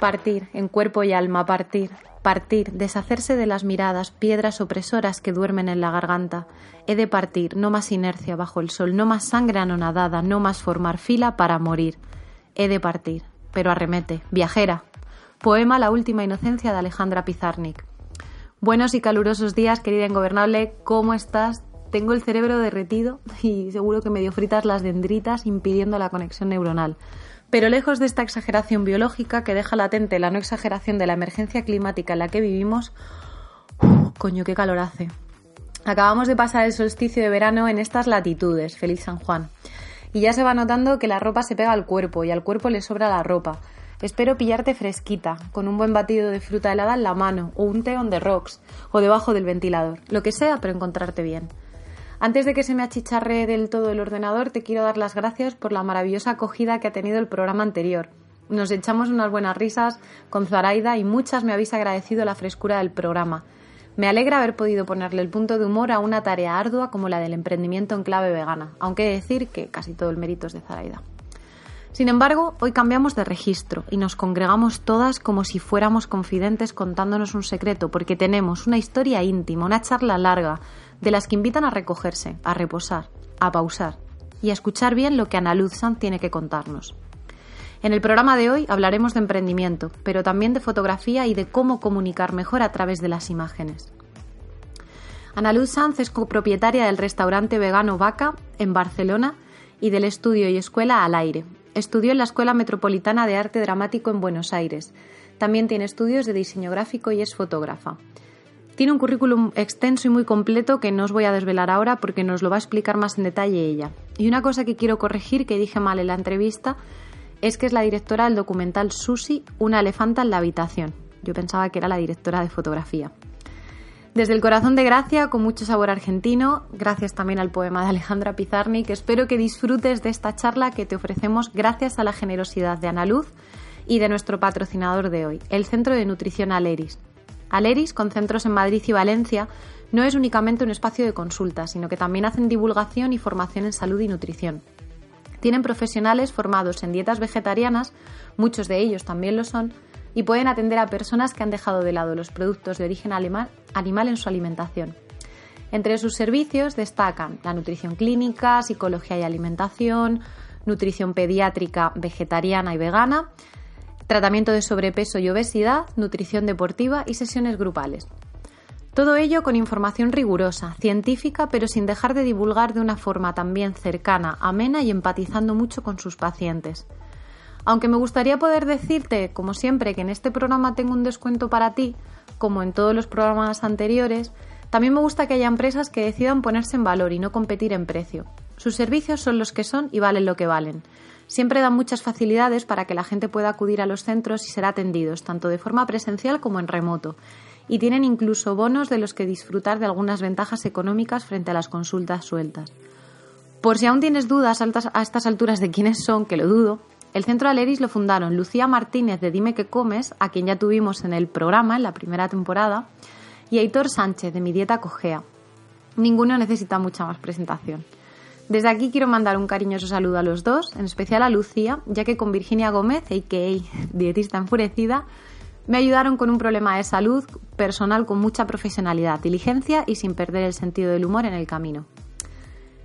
Partir, en cuerpo y alma, partir, partir, deshacerse de las miradas, piedras opresoras que duermen en la garganta. He de partir, no más inercia bajo el sol, no más sangre anonadada, no más formar fila para morir. He de partir, pero arremete, viajera. Poema La última inocencia de Alejandra Pizarnik. Buenos y calurosos días, querida ingobernable, ¿cómo estás? Tengo el cerebro derretido y seguro que medio fritas las dendritas impidiendo la conexión neuronal. Pero lejos de esta exageración biológica que deja latente la no exageración de la emergencia climática en la que vivimos, coño, qué calor hace. Acabamos de pasar el solsticio de verano en estas latitudes, feliz San Juan. Y ya se va notando que la ropa se pega al cuerpo y al cuerpo le sobra la ropa. Espero pillarte fresquita, con un buen batido de fruta helada en la mano, o un té on the rocks, o debajo del ventilador, lo que sea, pero encontrarte bien. Antes de que se me achicharre del todo el ordenador, te quiero dar las gracias por la maravillosa acogida que ha tenido el programa anterior. Nos echamos unas buenas risas con Zaraida y muchas me habéis agradecido la frescura del programa. Me alegra haber podido ponerle el punto de humor a una tarea ardua como la del emprendimiento en clave vegana, aunque he de decir que casi todo el mérito es de Zaraida. Sin embargo, hoy cambiamos de registro y nos congregamos todas como si fuéramos confidentes contándonos un secreto, porque tenemos una historia íntima, una charla larga, de las que invitan a recogerse, a reposar, a pausar y a escuchar bien lo que Ana Luz Sanz tiene que contarnos. En el programa de hoy hablaremos de emprendimiento, pero también de fotografía y de cómo comunicar mejor a través de las imágenes. Ana Luz Sanz es copropietaria del restaurante vegano Vaca en Barcelona y del estudio y escuela Al Aire. Estudió en la Escuela Metropolitana de Arte Dramático en Buenos Aires. También tiene estudios de diseño gráfico y es fotógrafa. Tiene un currículum extenso y muy completo que no os voy a desvelar ahora porque nos lo va a explicar más en detalle ella. Y una cosa que quiero corregir, que dije mal en la entrevista, es que es la directora del documental Susi, una elefanta en la habitación. Yo pensaba que era la directora de fotografía. Desde el corazón de Gracia, con mucho sabor argentino, gracias también al poema de Alejandra Pizarnik, que espero que disfrutes de esta charla que te ofrecemos gracias a la generosidad de Ana Luz y de nuestro patrocinador de hoy, el Centro de Nutrición Aleris, Aleris, con centros en Madrid y Valencia, no es únicamente un espacio de consulta, sino que también hacen divulgación y formación en salud y nutrición. Tienen profesionales formados en dietas vegetarianas, muchos de ellos también lo son, y pueden atender a personas que han dejado de lado los productos de origen animal, en su alimentación. Entre sus servicios destacan la nutrición clínica, psicología y alimentación, nutrición pediátrica, vegetariana y vegana, tratamiento de sobrepeso y obesidad, nutrición deportiva y sesiones grupales. Todo ello con información rigurosa, científica, pero sin dejar de divulgar de una forma también cercana, amena y empatizando mucho con sus pacientes. Aunque me gustaría poder decirte, como siempre, que en este programa tengo un descuento para ti, como en todos los programas anteriores, también me gusta que haya empresas que decidan ponerse en valor y no competir en precio. Sus servicios son los que son y valen lo que valen. Siempre dan muchas facilidades para que la gente pueda acudir a los centros y ser atendidos, tanto de forma presencial como en remoto. Y tienen incluso bonos de los que disfrutar de algunas ventajas económicas frente a las consultas sueltas. Por si aún tienes dudas a estas alturas de quiénes son, que lo dudo, el Centro Aleris lo fundaron Lucía Martínez de Dime que Comes, a quien ya tuvimos en el programa en la primera temporada, y Aitor Sánchez de Mi Dieta Cogea. Ninguno necesita mucha más presentación. Desde aquí quiero mandar un cariñoso saludo a los dos, en especial a Lucía, ya que con Virginia Gómez, a.k.a. dietista enfurecida, me ayudaron con un problema de salud personal con mucha profesionalidad, diligencia y sin perder el sentido del humor en el camino.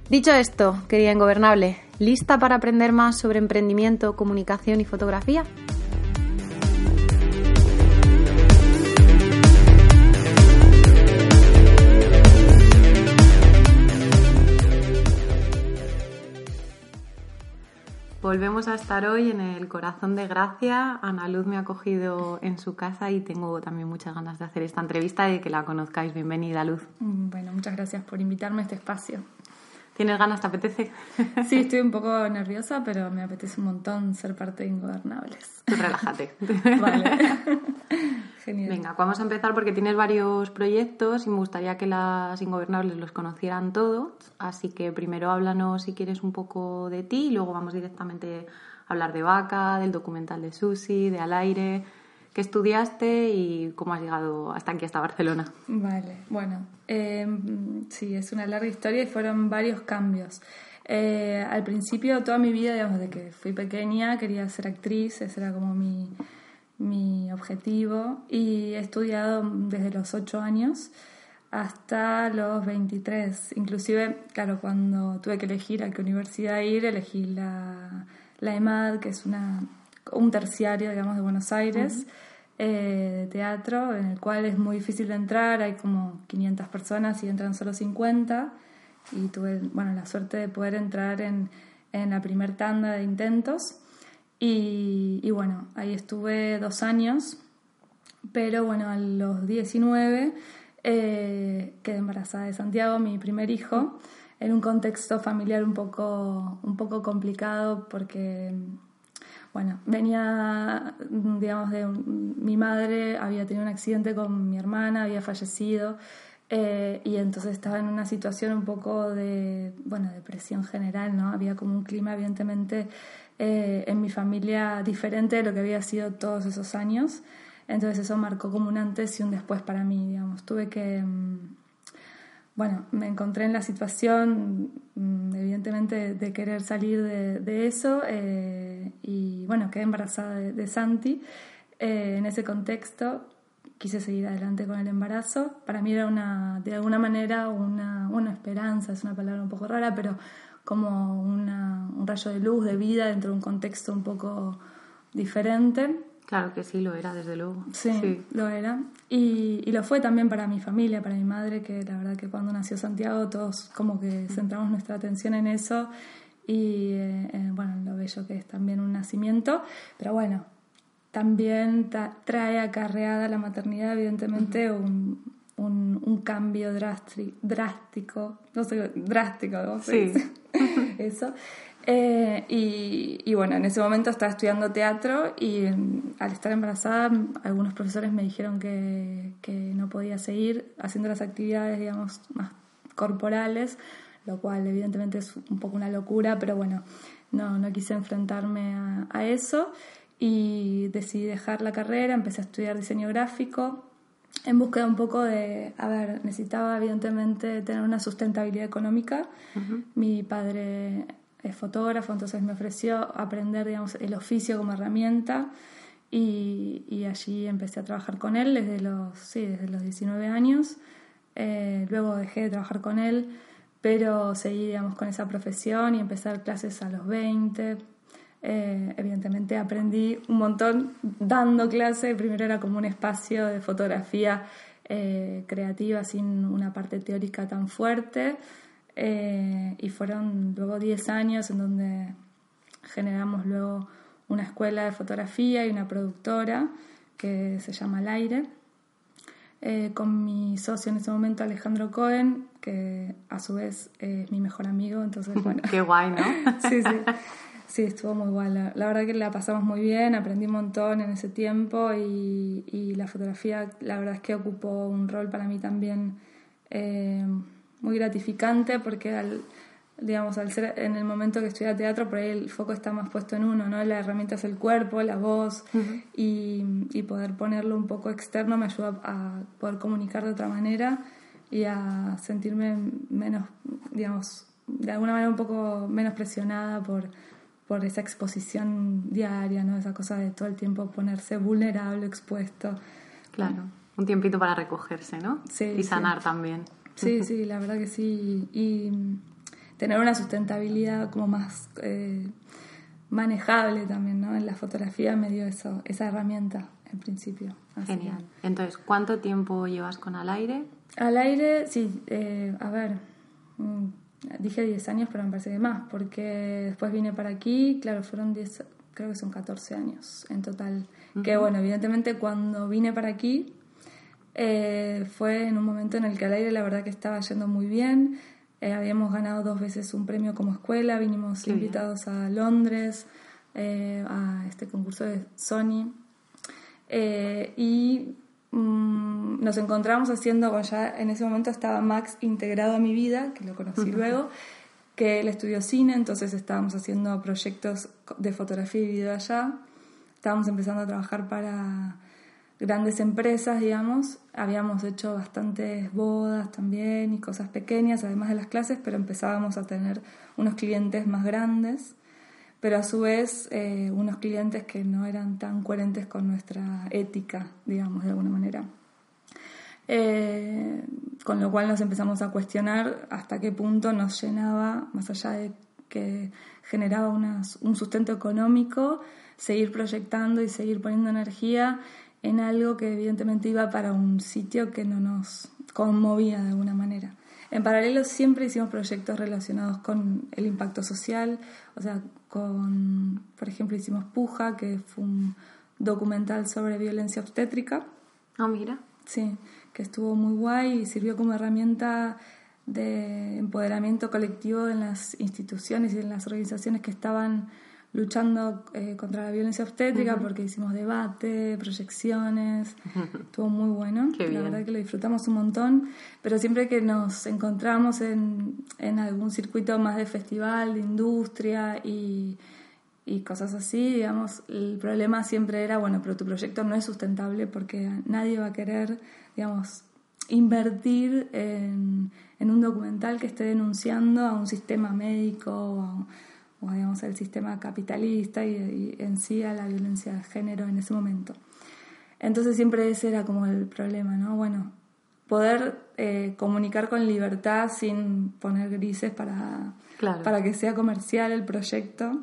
Dicho esto, querida ingobernable, ¿lista para aprender más sobre emprendimiento, comunicación y fotografía? Volvemos a estar hoy en el corazón de Gracia. Ana Luz me ha acogido en su casa y tengo también muchas ganas de hacer esta entrevista y de que la conozcáis. Bienvenida, Luz. Mm, bueno, muchas gracias por invitarme a este espacio. ¿Tienes ganas? ¿Te apetece? Sí, estoy un poco nerviosa, pero me apetece un montón ser parte de Ingobernables. relájate. Vale. Genial. Venga, vamos a empezar porque tienes varios proyectos y me gustaría que las Ingobernables los conocieran todos. Así que primero háblanos si quieres un poco de ti y luego vamos directamente a hablar de Vaca, del documental de Susi, de Al Aire qué estudiaste y cómo has llegado hasta aquí, hasta Barcelona. Vale, bueno, em, sí, es una larga historia y fueron varios cambios. Eh, al principio, toda mi vida, digamos, de que fui pequeña, quería ser actriz, ese era como mi, mi objetivo y he estudiado desde los 8 años hasta los 23. Inclusive, claro, cuando tuve que elegir a qué universidad ir, elegí la, la EMAD, que es una, un terciario, digamos, de Buenos Aires. Eh, de teatro, en el cual es muy difícil de entrar, hay como 500 personas y entran solo 50, y tuve bueno, la suerte de poder entrar en, en la primer tanda de intentos, y, bueno, ahí estuve dos años, pero bueno, a los 19 eh, quedé embarazada de Santiago, mi primer hijo, en un contexto familiar un poco, un poco complicado porque bueno, venía, digamos, de mi madre, había tenido un accidente con mi hermana, había fallecido, eh, y entonces estaba en una situación un poco de, bueno, depresión general, ¿no? Había como un clima, evidentemente, eh, en mi familia diferente de lo que había sido todos esos años. Entonces eso marcó como un antes y un después para mí, digamos. Tuve que... Mm, bueno, me encontré en la situación, mm, evidentemente, de, querer salir de, eso eh, y bueno, quedé embarazada de, Santi. Eh, en ese contexto quise seguir adelante con el embarazo. Para mí era una, de alguna manera una, una esperanza, es una palabra un poco rara, pero como una, un rayo de luz, de vida dentro de un contexto un poco diferente. Claro que sí, lo era, desde luego. Sí, lo era. Y, y, lo fue también para mi familia, para mi madre, que la verdad que cuando nació Santiago todos como que centramos nuestra atención en eso y eh, bueno, lo bello que es también un nacimiento. Pero bueno, también trae acarreada la maternidad, evidentemente, un, un, un, cambio drástico, no sé, drástico, ¿no? Sí. Eso. Eh, y, bueno, en ese momento estaba estudiando teatro y mm, al estar embarazada algunos profesores me dijeron que, que, no podía seguir haciendo las actividades, digamos, más corporales, lo cual evidentemente es un poco una locura, pero bueno, no, no quise enfrentarme a, a eso y decidí dejar la carrera, empecé a estudiar diseño gráfico en búsqueda un poco de, a ver, necesitaba evidentemente tener una sustentabilidad económica. Mi padre es fotógrafo, entonces me ofreció aprender, digamos, el oficio como herramienta y, y allí empecé a trabajar con él desde los, sí, desde los 19 años. Eh, luego dejé de trabajar con él, pero seguí, digamos, con esa profesión y empecé a dar clases a los 20. Eh, evidentemente aprendí un montón dando clase. Primero era como un espacio de fotografía eh, creativa sin una parte teórica tan fuerte. Eh, y fueron luego 10 años en donde generamos luego una escuela de fotografía y una productora que se llama Al Aire, con mi socio en ese momento Alejandro Cohen, que a su vez es mi mejor amigo, entonces bueno. Qué guay, ¿no? sí, sí. Sí, estuvo muy guay. La, verdad que la pasamos muy bien, aprendí un montón en ese tiempo y, y la fotografía, la verdad es que ocupó un rol para mí también eh, muy gratificante porque al, digamos, al ser en el momento que estudia teatro, por ahí el foco está más puesto en uno, ¿no? La herramienta es el cuerpo, la voz, y, y, poder ponerlo un poco externo me ayuda a poder comunicar de otra manera y a sentirme menos, digamos, de alguna manera un poco menos presionada por, por esa exposición diaria, ¿no? Esa cosa de todo el tiempo ponerse vulnerable, expuesto. Claro, un tiempito para recogerse, ¿no? Sí. Y sanar también. Sí, sí, la verdad que sí. Y tener una sustentabilidad como más eh, manejable también, ¿no? En la fotografía me dio eso, esa herramienta en principio. Genial. Entonces, ¿cuánto tiempo llevas con al aire? Al aire, sí, eh, a ver, mm, dije 10 años, pero me parece que más, porque después vine para aquí, claro, fueron 10, creo que son 14 años en total. Que bueno, evidentemente cuando vine para aquí eh, fue en un momento en el que al aire la verdad que estaba yendo muy bien. Eh, habíamos ganado dos veces un premio como escuela, vinimos invitados a Londres eh, a este concurso de Sony y mm, nos encontramos haciendo, ya en ese momento estaba Max integrado a mi vida, que lo conocí luego, que él estudió cine, entonces estábamos haciendo proyectos de fotografía y video allá, estábamos empezando a trabajar para grandes empresas, digamos. Habíamos hecho bastantes bodas también y cosas pequeñas, además de las clases, pero empezábamos a tener unos clientes más grandes. Pero a su vez eh, unos clientes que no eran tan coherentes con nuestra ética, digamos, de alguna manera. Eh, con lo cual nos empezamos a cuestionar hasta qué punto nos llenaba, más allá de que generaba un sustento económico, seguir proyectando y seguir poniendo energía en algo que evidentemente iba para un sitio que no nos conmovía de alguna manera. En paralelo siempre hicimos proyectos relacionados con el impacto social, o sea, con, por ejemplo, hicimos Puja, que fue un documental sobre violencia obstétrica. Ah, mira. Sí, que estuvo muy guay y sirvió como herramienta de empoderamiento colectivo en las instituciones y en las organizaciones que estaban luchando eh, contra la violencia obstétrica porque hicimos debate, proyecciones, estuvo muy bueno, la verdad que lo disfrutamos un montón, pero siempre que nos encontramos en, en algún circuito más de festival, de industria y, y cosas así, digamos, el problema siempre era, bueno, pero tu proyecto no es sustentable porque nadie va a querer, digamos, invertir en, en un documental que esté denunciando a un sistema médico o a, o digamos el sistema capitalista y, en sí a la violencia de género en ese momento. Entonces siempre ese era como el problema, ¿no? Bueno, poder eh, comunicar con libertad sin poner grises para, para que sea comercial el proyecto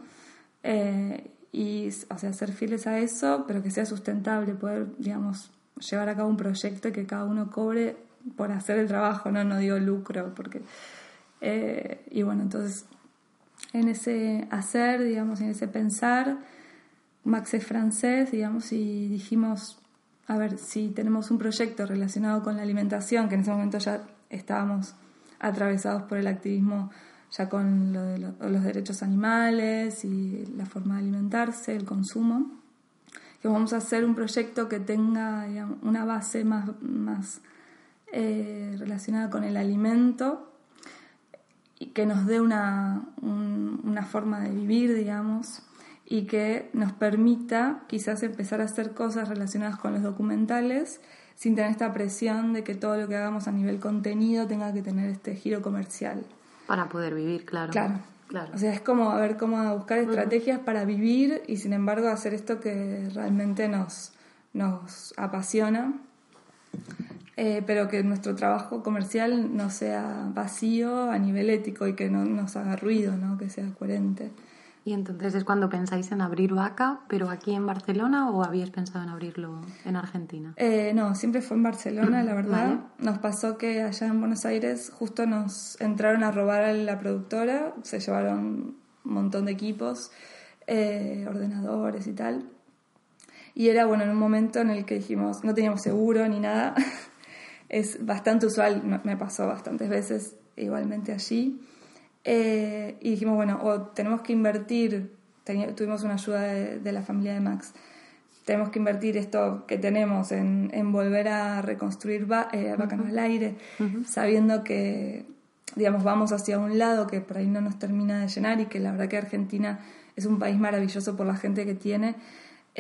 eh, y, o sea, ser fieles a eso, pero que sea sustentable, poder, digamos, llevar a cabo un proyecto y que cada uno cobre por hacer el trabajo, no, no digo lucro, porque... Eh, y bueno, entonces en ese hacer, digamos, en ese pensar. Max es francés, digamos, y dijimos, a ver, si tenemos un proyecto relacionado con la alimentación, que en ese momento ya estábamos atravesados por el activismo ya con lo de los derechos animales y la forma de alimentarse, el consumo, que vamos a hacer un proyecto que tenga una base más, más eh, relacionada con el alimento que nos dé una, una forma de vivir, digamos, y que nos permita quizás empezar a hacer cosas relacionadas con los documentales sin tener esta presión de que todo lo que hagamos a nivel contenido tenga que tener este giro comercial. Para poder vivir, claro. Claro. claro. O sea, es como a ver cómo buscar estrategias para vivir y sin embargo hacer esto que realmente nos, nos apasiona eh, pero que nuestro trabajo comercial no sea vacío a nivel ético y que no nos haga ruido, ¿no? que sea coherente. Y entonces es cuando pensáis en abrir Vaca, pero aquí en Barcelona o habíais pensado en abrirlo en Argentina? Eh, no, siempre fue en Barcelona, la verdad. Nos pasó que allá en Buenos Aires justo nos entraron a robar a la productora, se llevaron un montón de equipos, eh, ordenadores y tal. Y era bueno en un momento en el que dijimos, no teníamos seguro ni nada, es bastante usual, me pasó bastantes veces igualmente allí. Eh, y dijimos, bueno, o tenemos que invertir, tuvimos una ayuda de, la familia de Max, tenemos que invertir esto que tenemos en, en volver a reconstruir eh, Bacano al aire, sabiendo que, digamos, vamos hacia un lado que por ahí no nos termina de llenar y que la verdad que Argentina es un país maravilloso por la gente que tiene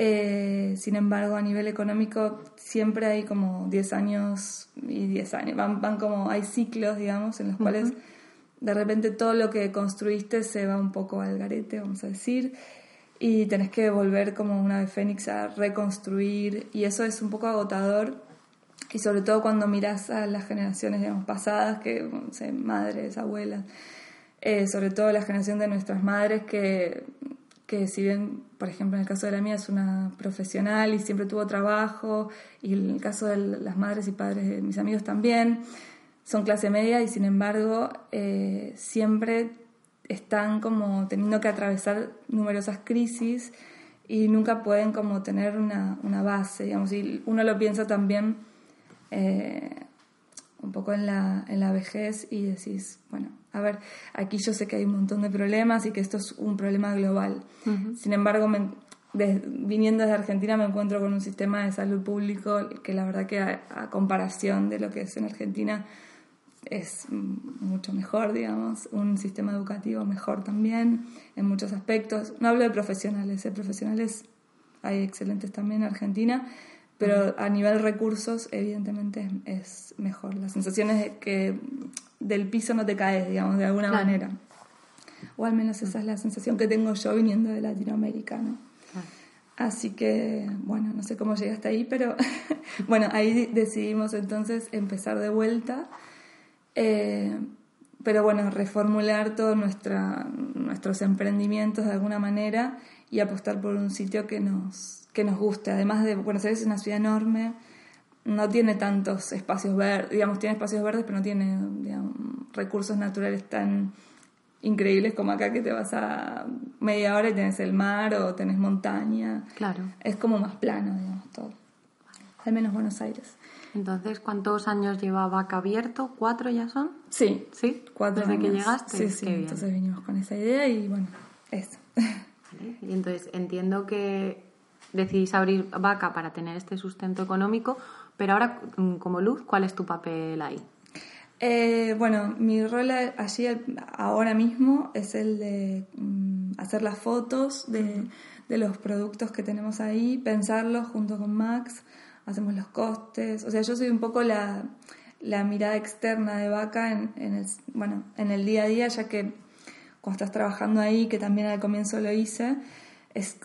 eh, sin embargo, a nivel económico siempre hay como 10 años y 10 años. Van, van como, hay ciclos, digamos, en los cuales de repente todo lo que construiste se va un poco al garete, vamos a decir, y tenés que volver como una de Fénix a reconstruir, y eso es un poco agotador. Y sobre todo cuando miras a las generaciones digamos, pasadas, que, no sé, madres, abuelas, eh, sobre todo la generación de nuestras madres que que si bien, por ejemplo, en el caso de la mía es una profesional y siempre tuvo trabajo, y en el caso de las madres y padres de mis amigos también, son clase media y sin embargo eh, siempre están como teniendo que atravesar numerosas crisis y nunca pueden como tener una, una base, digamos, y uno lo piensa también eh, un poco en la, en la vejez y decís, bueno, a ver, aquí yo sé que hay un montón de problemas y que esto es un problema global. Sin embargo, viniendo desde Argentina me encuentro con un sistema de salud público que la verdad que a, comparación de lo que es en Argentina es mucho mejor, digamos, un sistema educativo mejor también en muchos aspectos. No hablo de profesionales, de profesionales hay excelentes también en Argentina, pero a nivel recursos evidentemente es mejor. La sensación es que del piso no te caes, digamos, de alguna manera. o al menos esa es la sensación que tengo yo viniendo de Latinoamérica, ¿no? Así que, bueno, no sé cómo llegué hasta ahí, pero bueno, ahí decidimos entonces empezar de vuelta. Eh, pero bueno, reformular todos nuestros emprendimientos de alguna manera y apostar por un sitio que nos, que nos guste. Además de Buenos Aires es una ciudad enorme, no tiene tantos espacios verdes, digamos, tiene espacios verdes, pero no tiene recursos naturales tan increíbles como acá que te vas a media hora y tenés el mar o tenés montaña. Claro. Es como más plano, digamos, todo. Al menos Buenos Aires. Entonces, ¿cuántos años lleva Vaca abierto? ¿Cuatro ya son? Sí. ¿Sí? Cuatro Desde que llegaste. Sí, sí. Entonces vinimos con esa idea y bueno, eso. Y entonces entiendo que decidís abrir Vaca para tener este sustento económico, pero ahora, mm, como Luz, ¿cuál es tu papel ahí? Eh, bueno, mi rol allí ahora mismo es el de mm, hacer las fotos de, de, los productos que tenemos ahí, pensarlos junto con Max, hacemos los costes. O sea, yo soy un poco la, la mirada externa de Vaca en, en, el, bueno, en el día a día, ya que cuando estás trabajando ahí, que también al comienzo lo hice, es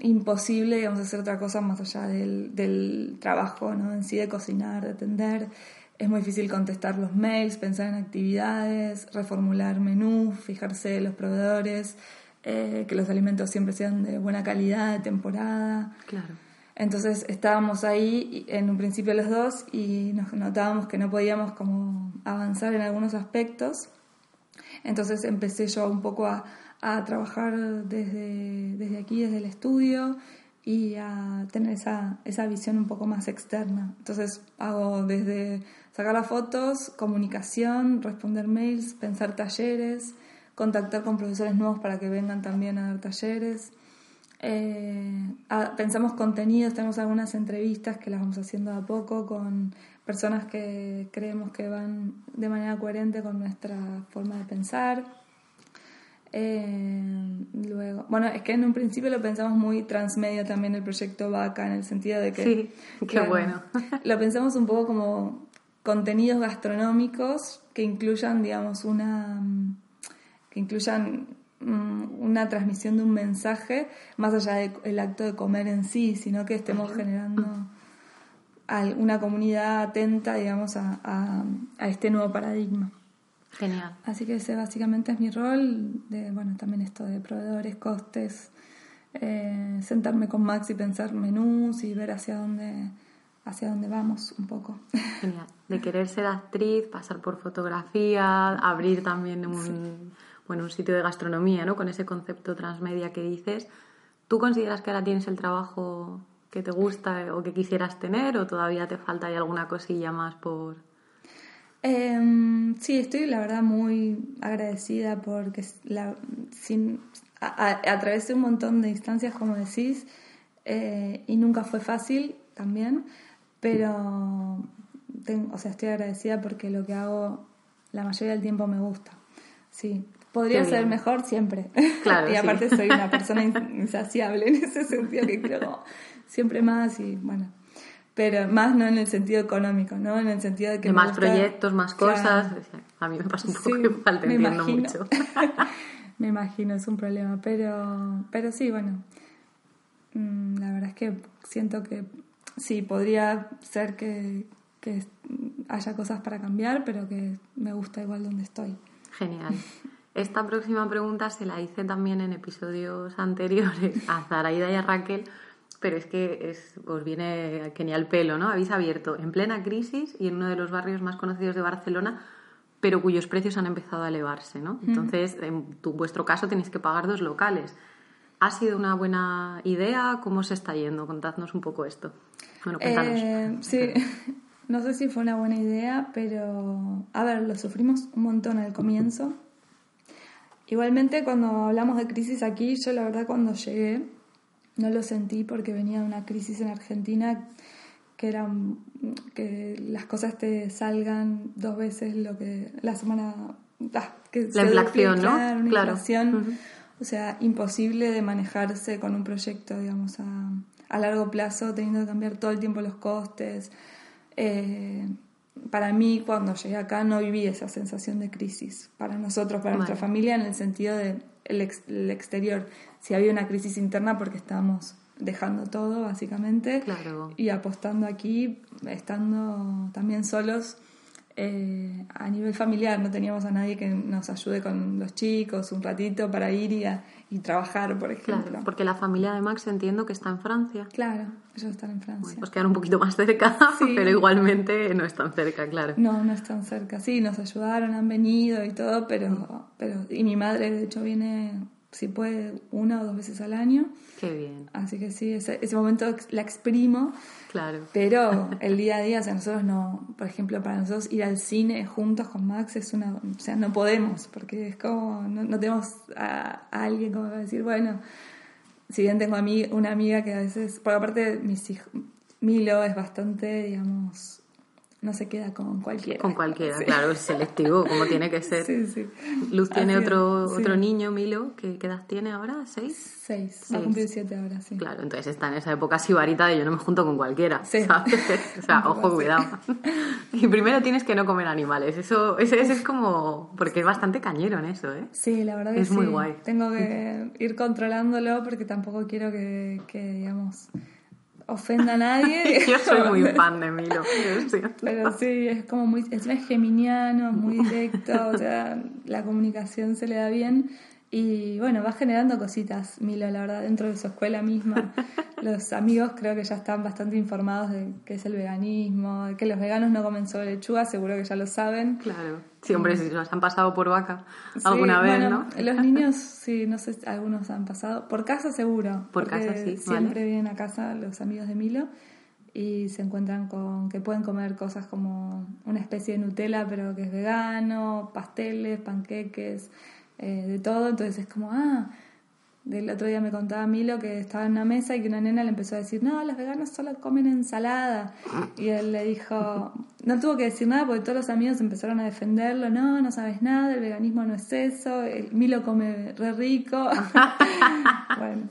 imposible, digamos, hacer otra cosa más allá del, del trabajo, ¿no? En sí, de cocinar, de atender. Es muy difícil contestar los mails, pensar en actividades, reformular menús, fijarse en los proveedores, eh, que los alimentos siempre sean de buena calidad, de temporada. Claro. Entonces estábamos ahí en un principio los dos y nos notábamos que no podíamos como avanzar en algunos aspectos. Entonces empecé yo un poco a, a trabajar desde, desde aquí, desde el estudio y a tener esa, esa visión un poco más externa. Entonces hago desde sacar las fotos, comunicación, responder mails, pensar talleres, contactar con profesores nuevos para que vengan también a dar talleres. Eh, pensamos contenidos, tenemos algunas entrevistas que las vamos haciendo a poco con personas que creemos que van de manera coherente con nuestra forma de pensar. Eh, luego, bueno, es que en un principio lo pensamos muy transmedia también el proyecto Vaca, en el sentido de que. Sí, qué bueno. lo pensamos un poco como contenidos gastronómicos que incluyan, digamos, una. que incluyan mm, una transmisión de un mensaje más allá del acto de comer en sí, sino que estemos generando una comunidad atenta, digamos, a, a este nuevo paradigma. Genial. Así que ese básicamente es mi rol, de, bueno, también esto de proveedores, costes, eh, sentarme con Max y pensar menús y ver hacia dónde, hacia dónde vamos un poco. Genial. De querer ser actriz, pasar por fotografía, abrir también un, bueno, un sitio de gastronomía, ¿no? Con ese concepto transmedia que dices. ¿Tú consideras que ahora tienes el trabajo que te gusta o que quisieras tener o todavía te falta ahí alguna cosilla más por eh, sí, estoy la verdad muy agradecida porque la, sin, a, atravesé un montón de instancias, como decís, eh, y nunca fue fácil también, pero tengo, o sea, estoy agradecida porque lo que hago la mayoría del tiempo me gusta. Sí, podría ser mejor siempre. Claro, y aparte soy una persona insaciable en ese sentido que quiero siempre más y bueno pero más no en el sentido económico, ¿no? En el sentido de que... más proyectos, más cosas. A mí me pasa un poco igual, te entiendo mucho. me imagino, es un problema, pero, pero sí, bueno, mm, la verdad es que siento que sí, podría ser que, que haya cosas para cambiar, pero que me gusta igual donde estoy. Genial. Esta próxima pregunta se la hice también en episodios anteriores a Zaraida y a Raquel, pero es que es, os viene que ni al pelo, ¿no? Habéis abierto en plena crisis y en uno de los barrios más conocidos de Barcelona, pero cuyos precios han empezado a elevarse, ¿no? Entonces, en tu, vuestro caso tenéis que pagar dos locales. ¿Ha sido una buena idea? ¿Cómo se está yendo? Contadnos un poco esto. Bueno, cuéntanos. Eh, sí, no sé si fue una buena idea, pero a ver, lo sufrimos un montón al comienzo. Igualmente, cuando hablamos de crisis aquí, yo la verdad cuando llegué, no lo sentí porque venía de una crisis en Argentina que era que las cosas te salgan dos veces lo que la semana ah, que la inflación, ¿no? claro. O sea, imposible de manejarse con un proyecto, digamos, a, a, largo plazo, teniendo que cambiar todo el tiempo los costes. Eh, para mí, cuando llegué acá, no viví esa sensación de crisis. Para nosotros, para nuestra familia, en el sentido de el, el exterior. Si había una crisis interna porque estábamos dejando todo básicamente Claro. y apostando aquí, estando también solos eh, a nivel familiar, no teníamos a nadie que nos ayude con los chicos un ratito para ir y, a- y trabajar, por ejemplo. Claro, porque la familia de Max entiendo que está en Francia. Claro, ellos están en Francia. Pues quedan un poquito más cerca, Sí. pero igualmente no están cerca, claro. No, no están cerca. Sí, nos ayudaron, han venido y todo, pero, pero y mi madre de hecho viene, si puede, una o dos veces al año. Qué bien, Así que sí, ese, ese momento la exprimo, claro. pero el día a día, o sea, nosotros no, por ejemplo, para nosotros ir al cine juntos con Max es una, o sea, no podemos, porque es como, no, no tenemos a, a alguien como para decir, bueno, si bien tengo a mí una amiga que a veces, por aparte mis hijos, Milo es bastante, digamos, no se queda con cualquiera. Con cualquiera, Sí. claro, es selectivo, como tiene que ser. Sí, sí. Luz tiene Así es, otro, otro niño, Milo, ¿qué, qué edad tiene ahora? ¿Seis? Seis, va a cumplir siete ahora, sí. Claro, entonces está en esa época sibarita de yo no me junto con cualquiera, Sí. ¿sabes? O sea, ojo, cuidado. Y primero tienes que no comer animales, eso ese, ese es como... porque es bastante cañero en eso, ¿eh? Sí, la verdad que Es muy guay. Tengo que ir controlándolo porque tampoco quiero que, que, digamos, ofenda a nadie. Yo soy muy fan de Milo, yo siento. Pero sí, es como muy, encima es geminiano, muy directo, o sea, la comunicación se le da bien y bueno, va generando cositas, Milo, la verdad, dentro de su escuela misma. Los amigos creo que ya están bastante informados de qué es el veganismo, de que los veganos no comen solo lechuga, seguro que ya lo saben. Claro. Sí, hombre, si los han pasado por vaca Sí, alguna vez, bueno, ¿no? Los niños, sí, no sé, algunos han pasado. Por casa seguro. Por porque casa, sí, Siempre vale. vienen a casa los amigos de Milo y se encuentran con que pueden comer cosas como una especie de Nutella, pero que es vegano, pasteles, panqueques, eh, de todo. Entonces es como, ah. Del otro día me contaba Milo que estaba en una mesa y que una nena le empezó a decir, no, los veganos solo comen ensalada. Y él le dijo, no tuvo que decir nada porque todos los amigos empezaron a defenderlo, no, no sabes nada, el veganismo no es eso, el Milo come re rico. bueno,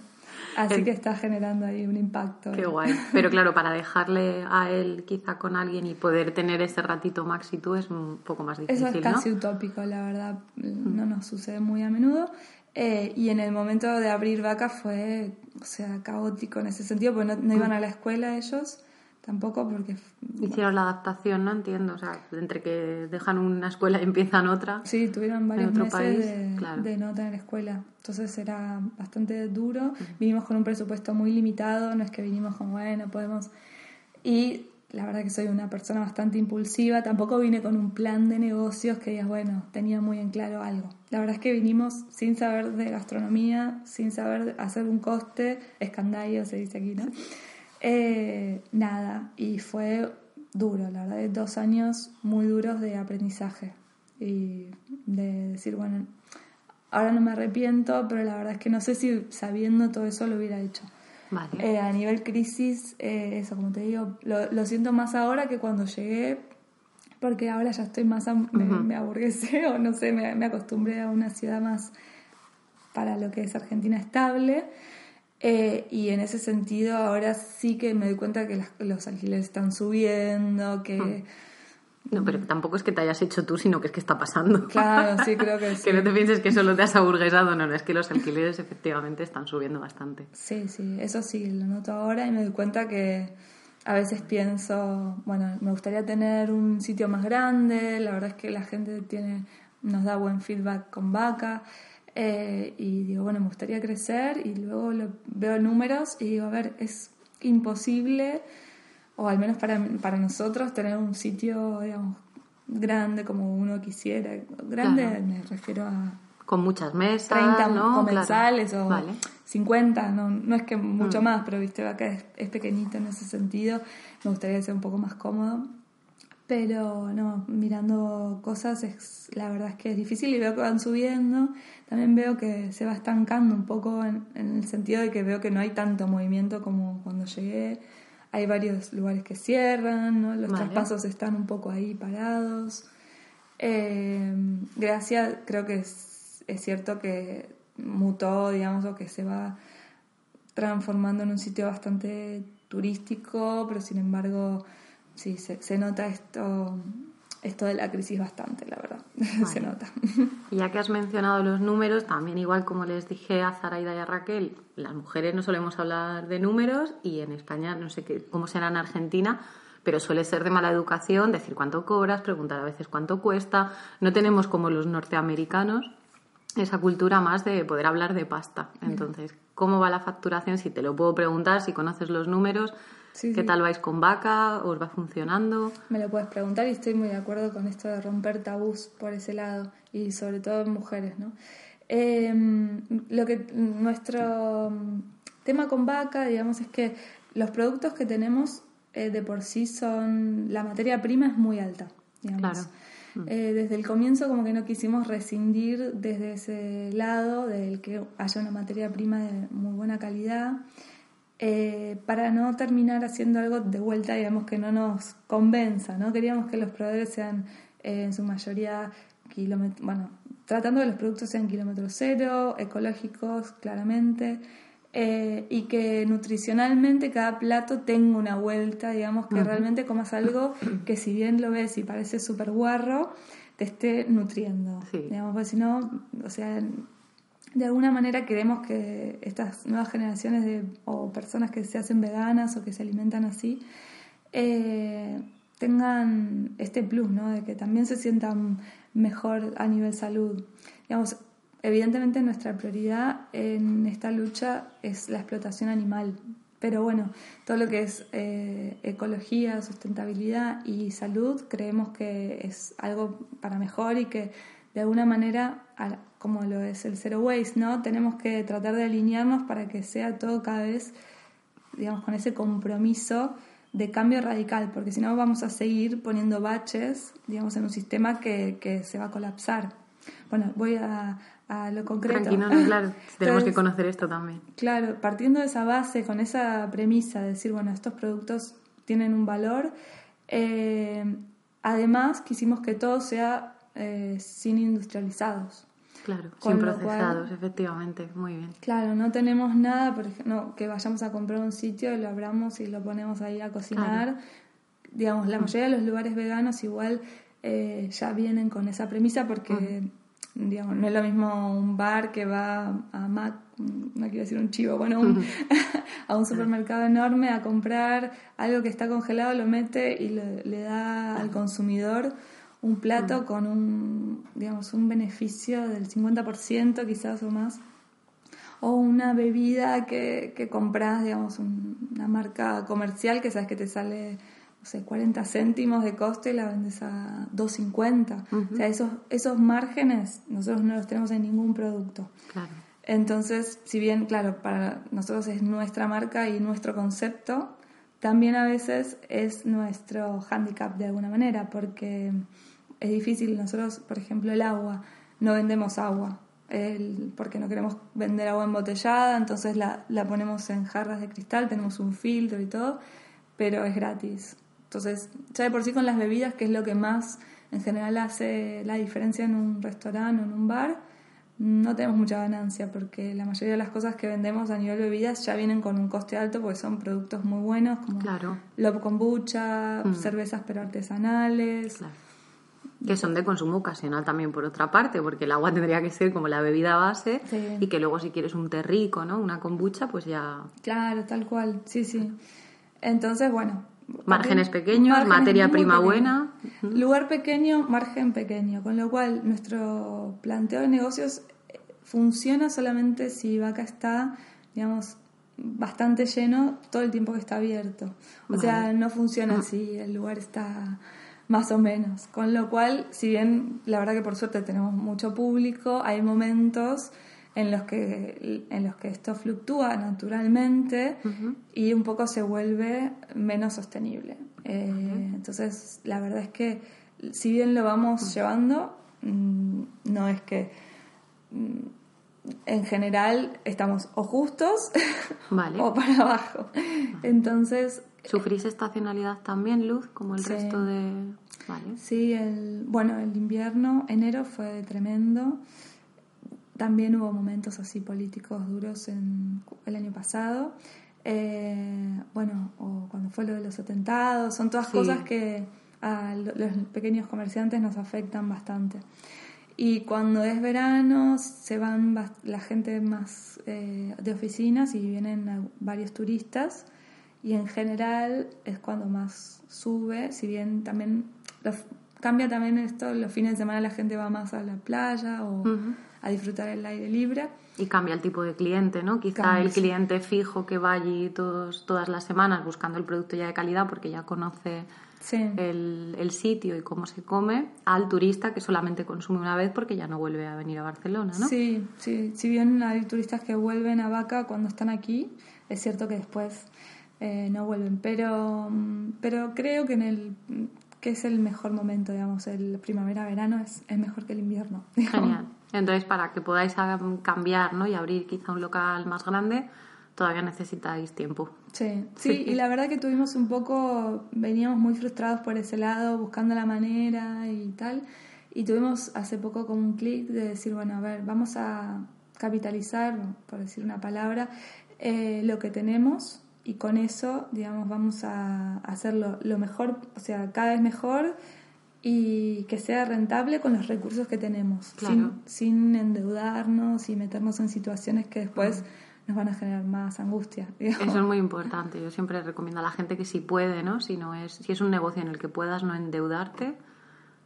así que está generando ahí un impacto. Qué guay. Pero claro, para dejarle a él quizá con alguien y poder tener ese ratito Max y tú es un poco más difícil, Eso es ¿no? casi utópico, la verdad, no nos sucede muy a menudo. Eh, y en el momento de abrir vaca fue, o sea, caótico en ese sentido, porque no, no iban a la escuela ellos tampoco, porque Hicieron la adaptación, no entiendo. O sea, entre que dejan una escuela y empiezan otra. sí, tuvieron varios otro meses país, de, claro. de no tener escuela. Entonces era bastante duro. Vinimos con un presupuesto muy limitado, no es que vinimos con, bueno, podemos... Y la verdad que soy una persona bastante impulsiva, tampoco vine con un plan de negocios que digas, bueno, tenía muy en claro algo. La verdad es que vinimos sin saber de gastronomía, sin saber hacer un coste, escandallo se dice aquí, ¿no? Eh, nada, y fue duro, la verdad, dos años muy duros de aprendizaje y de decir, bueno, ahora no me arrepiento, pero la verdad es que no sé si sabiendo todo eso lo hubiera hecho. Vale. Eh, a nivel crisis, eh, eso, como te digo, lo, lo siento más ahora que cuando llegué, porque ahora ya estoy más, am- me, me aburguesé o no sé, me, me acostumbré a una ciudad más para lo que es Argentina estable. Eh, y en ese sentido ahora sí que me doy cuenta que las- los alquileres están subiendo, que... No, pero tampoco es que te hayas hecho tú, sino que es que está pasando. Claro, sí, creo que sí. Que no te pienses que solo te has aburguesado, no, no, es que los alquileres efectivamente están subiendo bastante. Sí, sí, eso sí, lo noto ahora y me doy cuenta que a veces pienso, bueno, me gustaría tener un sitio más grande, la verdad es que la gente tiene, nos da buen feedback con vaca eh, y digo, bueno, me gustaría crecer y luego lo- veo números y digo, a ver, es imposible, o al menos para, para nosotros, tener un sitio, digamos, grande como uno quisiera. Grande Claro. me refiero a Con muchas mesas, 30 ¿no? comensales Claro. o Vale. 50, no, no es que mucho Mm. más, pero viste, acá es, es pequeñito en ese sentido, me gustaría que sea un poco más cómodo. Pero no, mirando cosas, es, la verdad es que es difícil y veo que van subiendo. También veo que se va estancando un poco en, en el sentido de que veo que no hay tanto movimiento como cuando llegué. Hay varios lugares que cierran, ¿no? los Vale. traspasos están un poco ahí parados. Eh, Gracia creo que es, es cierto que mutó, digamos, o que se va transformando en un sitio bastante turístico, pero sin embargo, sí, se, se nota esto, esto de la crisis bastante, la verdad, se nota. Y ya que has mencionado los números, también igual como les dije a Zaraida y a Raquel, las mujeres no solemos hablar de números y en España, no sé qué, cómo será en Argentina, pero suele ser de mala educación decir cuánto cobras, preguntar a veces cuánto cuesta. No tenemos como los norteamericanos esa cultura más de poder hablar de pasta. Entonces, ¿cómo va la facturación? Si te lo puedo preguntar, si conoces los números, ¿qué tal vais con vaca? ¿Os va funcionando? Me lo puedes preguntar y estoy muy de acuerdo con esto de romper tabús por ese lado y sobre todo en mujeres, ¿no? Em, lo que nuestro tema con vaca, digamos, es que los productos que tenemos eh, de por sí son la materia prima es muy alta, digamos. Claro. Mm. Eh, desde el comienzo como que no quisimos rescindir desde ese lado del que haya una materia prima de muy buena calidad eh, para no terminar haciendo algo de vuelta digamos que no nos convenza no queríamos que los proveedores sean eh, en su mayoría kilómetros bueno tratando de los productos sean kilómetros cero ecológicos claramente eh, y que nutricionalmente cada plato tenga una vuelta, digamos, que realmente comas algo que si bien lo ves y parece súper guarro, te esté nutriendo. Digamos, porque si no, o sea, de alguna manera queremos que estas nuevas generaciones de, o personas que se hacen veganas o que se alimentan así, eh, tengan este plus, ¿no? De que también se sientan mejor a nivel salud. Digamos, Evidentemente nuestra prioridad en esta lucha es la explotación animal, pero bueno, todo lo que es eh, ecología, sustentabilidad y salud creemos que es algo para mejor y que de alguna manera, como lo es el zero waste, ¿no? Tenemos que tratar de alinearnos para que sea todo cada vez, digamos, con ese compromiso de cambio radical, porque si no vamos a seguir poniendo baches, digamos, en un sistema que, que se va a colapsar. Bueno, voy a, a lo concreto. claro, tenemos que conocer esto también. Claro, partiendo de esa base, con esa premisa de decir, bueno, estos productos tienen un valor, eh, además quisimos que todo sea eh, sin industrializados. Claro, sin procesados, efectivamente, muy bien. Claro, no tenemos nada, por ejemplo, que vayamos a comprar un sitio y lo abramos y lo ponemos ahí a cocinar. Digamos, la mayoría de los lugares veganos igual eh, ya vienen con esa premisa porque digamos, no es lo mismo un bar que va a Mac, no quiero decir un chivo, bueno, a un supermercado enorme a comprar algo que está congelado, lo mete y le, da al consumidor un plato con un, digamos, un beneficio del 50% quizás o más. O una bebida que, que compras, digamos, una marca comercial que sabes que te sale no sé, 40 céntimos de coste y la vendes a 2.50. O sea, esos, esos márgenes nosotros no los tenemos en ningún producto. Claro. Entonces, si bien, claro, para nosotros es nuestra marca y nuestro concepto, también a veces es nuestro handicap de alguna manera, porque es difícil. Nosotros, por ejemplo, el agua, no vendemos agua. El, porque no queremos vender agua embotellada, entonces la, la ponemos en jarras de cristal, tenemos un filtro y todo, pero es gratis. Entonces, ya de por sí con las bebidas, que es lo que más en general hace la diferencia en un restaurante o en un bar, no tenemos mucha ganancia porque la mayoría de las cosas que vendemos a nivel bebidas ya vienen con un coste alto porque son productos muy buenos como claro. lobo kombucha, mm. cervezas pero artesanales. Que son de consumo ocasional también por otra parte, porque el agua tendría que ser como la bebida base y que luego si quieres un té rico, ¿no? Una kombucha, pues ya... Claro, tal cual, sí, sí. Entonces, bueno, Márgenes pequeños, materia prima buena. Lugar pequeño, margen pequeño. Con lo cual, nuestro planteo de negocios eh, funciona solamente si Vaca está, digamos, bastante lleno todo el tiempo que está abierto. O sea, no funciona si el lugar está más o menos. Con lo cual, si bien la verdad que por suerte tenemos mucho público, hay momentos en los que, en los que esto fluctúa naturalmente y un poco se vuelve menos sostenible. Eh, entonces, la verdad es que si bien lo vamos llevando, mm, no es que mm, en general estamos o justos o para abajo. Entonces... ¿Sufrís estacionalidad también, Luz, como el resto de...? Vale. Sí, el, bueno, el invierno, enero fue tremendo. También hubo momentos así políticos duros en el año pasado. Eh, bueno, o cuando fue lo de los atentados, son todas cosas que a los pequeños comerciantes nos afectan bastante. Y cuando es verano se van la gente más eh, de oficinas y vienen varios turistas y en general es cuando más sube, si bien también cambia también esto, los fines de semana la gente va más a la playa o a disfrutar el aire libre. Y cambia el tipo de cliente, ¿no? Quizá el cliente fijo que va allí todos, todas las semanas buscando el producto ya de calidad porque ya conoce el, el, sitio y cómo se come, al turista que solamente consume una vez porque ya no vuelve a venir a Barcelona, ¿no? Sí, sí. Si bien hay turistas que vuelven a Vaca cuando están aquí, es cierto que después eh, no vuelven. Pero, pero creo que en el que es el mejor momento, digamos, el primavera-verano es, es mejor que el invierno. Genial. Entonces, para que podáis cambiar ¿no? y abrir quizá un local más grande, todavía necesitáis tiempo. Sí, sí, y la verdad que tuvimos un poco, veníamos muy frustrados por ese lado, buscando la manera y tal, y tuvimos hace poco como un clic de decir, bueno, a ver, vamos a capitalizar, por decir una palabra, eh, lo que tenemos y con eso, digamos, vamos a hacerlo lo mejor, o sea, cada vez mejor y que sea rentable con los recursos que tenemos, sin, sin, endeudarnos y meternos en situaciones que después nos van a generar más angustia. Eso es muy importante. Yo siempre recomiendo a la gente que si puede, ¿no? Si no es, si es un negocio en el que puedas no endeudarte,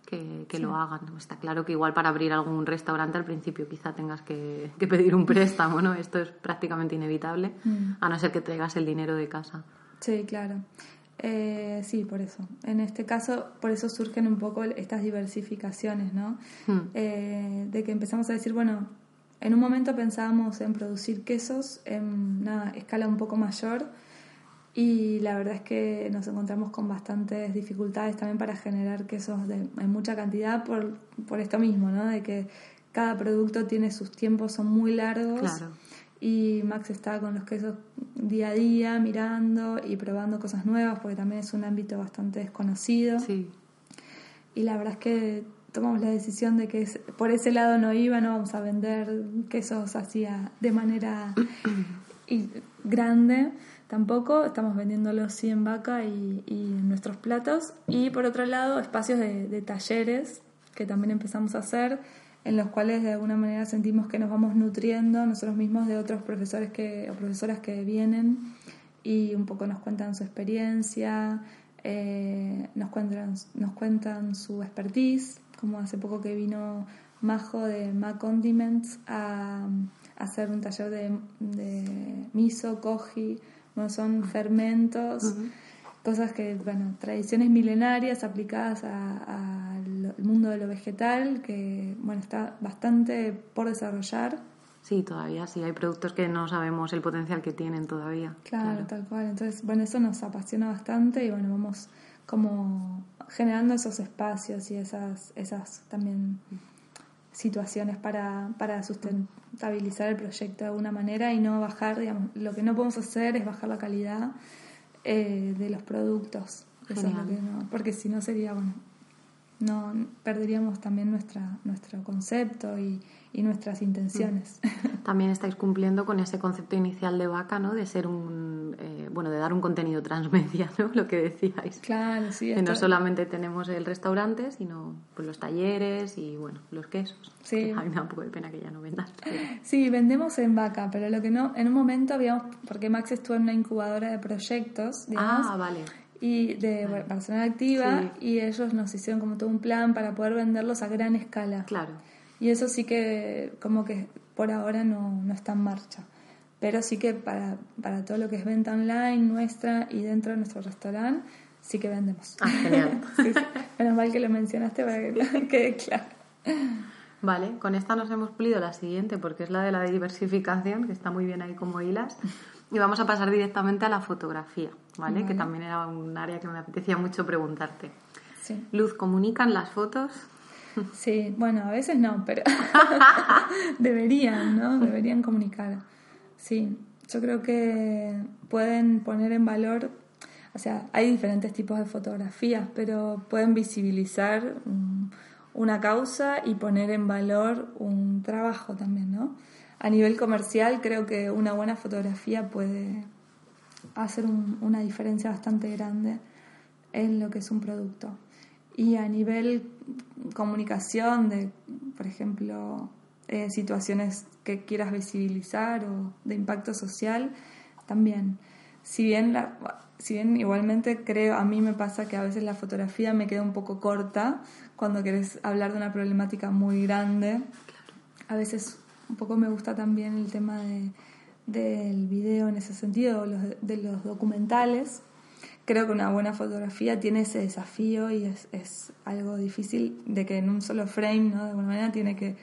que, que lo hagan. Está claro que igual para abrir algún restaurante al principio quizá tengas que, que pedir un préstamo, ¿no? Esto es prácticamente inevitable, mm. a no ser que traigas el dinero de casa. Sí, claro. Eh, sí, por eso. En este caso, por eso surgen un poco estas diversificaciones, ¿no? Hmm. Eh, de que empezamos a decir, bueno, en un momento pensábamos en producir quesos en una escala un poco mayor y la verdad es que nos encontramos con bastantes dificultades también para generar quesos de, en mucha cantidad por, por esto mismo, ¿no? De que cada producto tiene sus tiempos, son muy largos. Claro y Max está con los quesos día a día mirando y probando cosas nuevas porque también es un ámbito bastante desconocido. Sí. Y la verdad es que tomamos la decisión de que por ese lado no iba, no vamos a vender quesos así de manera grande tampoco, estamos vendiéndolos sí en vaca y, en nuestros platos. Y por otro lado, espacios de, talleres que también empezamos a hacer en los cuales de alguna manera sentimos que nos vamos nutriendo nosotros mismos de otros profesores que, o profesoras que vienen y un poco nos cuentan su experiencia, eh, nos, cuentan, nos cuentan su expertise, como hace poco que vino Majo de Mac Condiments a, hacer un taller de, de miso, koji, bueno, son fermentos cosas que, bueno, tradiciones milenarias aplicadas al mundo de lo vegetal, que, bueno, está bastante por desarrollar. Sí, todavía sí, hay productos que no sabemos el potencial que tienen todavía. Claro, tal cual. Entonces, bueno, eso nos apasiona bastante y, bueno, vamos como generando esos espacios y esas, esas también situaciones para, para sustentabilizar el proyecto de alguna manera y no bajar, digamos, lo que no podemos hacer es bajar la calidad eh, de los productos. porque si no sería, bueno, no perderíamos también nuestra, nuestro concepto y, y nuestras intenciones. También estáis cumpliendo con ese concepto inicial de vaca, ¿no? De ser un, eh, bueno, de dar un contenido transmedia, ¿no? Lo que decíais. Claro, sí. Que no solamente tenemos el restaurante, sino pues, los talleres y, bueno, los quesos. Sí. A mí me da un poco de pena que ya no vendas. Sí, vendemos en vaca, pero lo que no, en un momento habíamos, porque Max estuvo en una incubadora de proyectos, digamos. Ah, vale y de Barcelona Activa y ellos nos hicieron como todo un plan para poder venderlos a gran escala. Claro. Y eso sí que como que por ahora no, no está en marcha. Pero sí que para, para todo lo que es venta online nuestra y dentro de nuestro restaurante, sí que vendemos. Ah, genial. Menos mal que lo mencionaste para que quede claro. Vale, con esta nos hemos pulido la siguiente porque es la de la diversificación, que está muy bien ahí como hilas. Y vamos a pasar directamente a la fotografía, ¿vale? vale. Que también era un área que me apetecía mucho preguntarte. Sí. Luz, ¿comunican las fotos? Sí, bueno, a veces no, pero deberían, ¿no? Deberían comunicar. Sí, yo creo que pueden poner en valor, o sea, hay diferentes tipos de fotografías, pero pueden visibilizar una causa y poner en valor un trabajo también, ¿no? A nivel comercial creo que una buena fotografía puede hacer una diferencia bastante grande en lo que es un producto. Y a nivel comunicación de, por ejemplo, eh, situaciones que quieras visibilizar o de impacto social, también. Si bien, la, si bien igualmente creo, a mí me pasa que a veces la fotografía me queda un poco corta cuando quieres hablar de una problemática muy grande. A veces un poco me gusta también el tema de, del video en ese sentido, los, de los documentales. Creo que una buena fotografía tiene ese desafío y es, es algo difícil de que en un solo frame, ¿no? de alguna manera, tiene que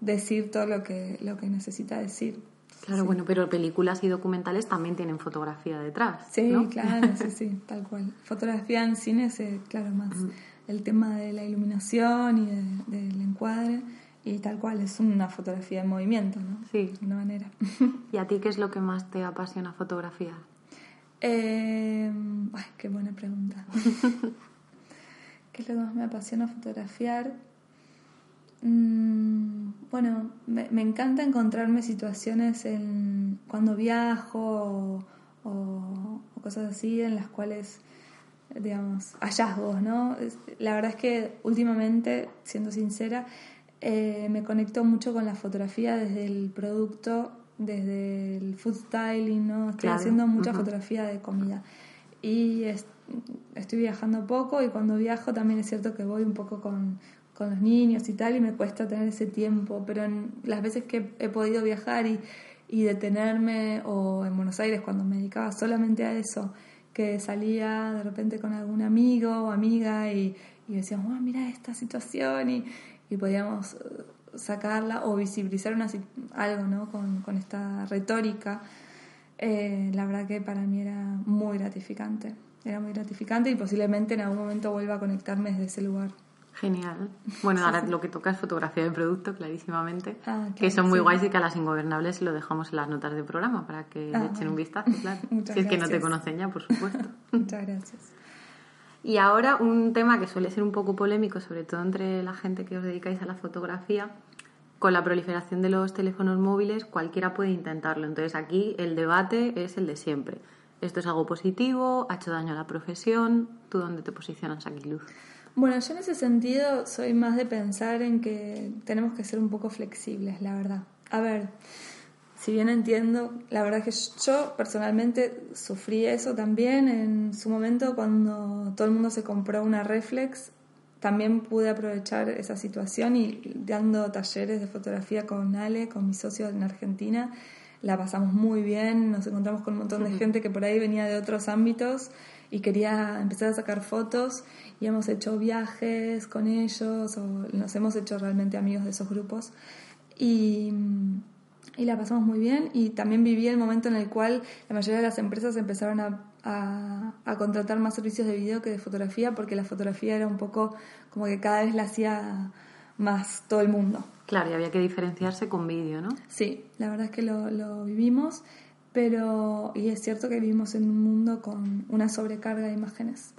decir todo lo que, lo que necesita decir. Claro, bueno, pero películas y documentales también tienen fotografía detrás. Sí, claro, sí, sí, tal cual. Fotografía en cine es, claro, más el tema de la iluminación y del encuadre y tal cual, es una fotografía en movimiento, ¿no? Sí. De una manera. ¿Y a ti qué es lo que más te apasiona fotografiar? Eh, ay, qué buena pregunta. ¿Qué es lo que más me apasiona fotografiar? Mm, bueno, me, encanta encontrarme situaciones en, cuando viajo o, cosas así en las cuales, digamos, hallazgos, ¿no? La verdad es que últimamente, siendo sincera, eh, me conecto mucho con la fotografía desde el producto, desde el food styling, ¿no? Estoy haciendo mucha fotografía de comida. Y estoy viajando poco y cuando viajo también es cierto que voy un poco con, con los niños y tal y me cuesta tener ese tiempo, pero en las veces que he podido viajar y, y detenerme o en Buenos Aires cuando me dedicaba solamente a eso, que salía de repente con algún amigo o amiga y, y decíamos, oh, mira esta situación y, y podíamos sacarla o visibilizar una, algo ¿no? con, con esta retórica, eh, la verdad que para mí era muy gratificante. Era muy gratificante y posiblemente en algún momento vuelva a conectarme desde ese lugar. Genial. Bueno, ahora lo que toca es fotografía de producto, clarísimamente. Ah, que son muy guays y que a las ingobernables lo dejamos en las notas del programa para que le ah, echen un vistazo, claro. si es que no te conocen ya, por supuesto. Muchas gracias. Y ahora un tema que suele ser un poco polémico, sobre todo entre la gente que os dedicáis a la fotografía, con la proliferación de los teléfonos móviles cualquiera puede intentarlo. Entonces aquí el debate es el de siempre. ¿Esto es algo positivo? ¿Ha hecho daño a la profesión? ¿Tú dónde te posicionas aquí, Luz? Bueno, yo en ese sentido soy más de pensar en que tenemos que ser un poco flexibles, la verdad. A ver, si bien entiendo, la verdad que yo personalmente sufrí eso también en su momento cuando todo el mundo se compró una reflex. También pude aprovechar esa situación y dando talleres de fotografía con Ale, con mis socios en Argentina, la pasamos muy bien, nos encontramos con un montón de gente que por ahí venía de otros ámbitos y quería empezar a sacar fotos y hemos hecho viajes con ellos o nos hemos hecho realmente amigos de esos grupos. Y, y la pasamos muy bien y también viví el momento en el cual la mayoría de las empresas empezaron a, a, a contratar más servicios de video que de fotografía porque la fotografía era un poco como que cada vez la hacía más todo el mundo. Claro, y había que diferenciarse con vídeo, ¿no? Sí, la verdad es que lo, lo vivimos pero y es cierto que vivimos en un mundo con una sobrecarga de imágenes.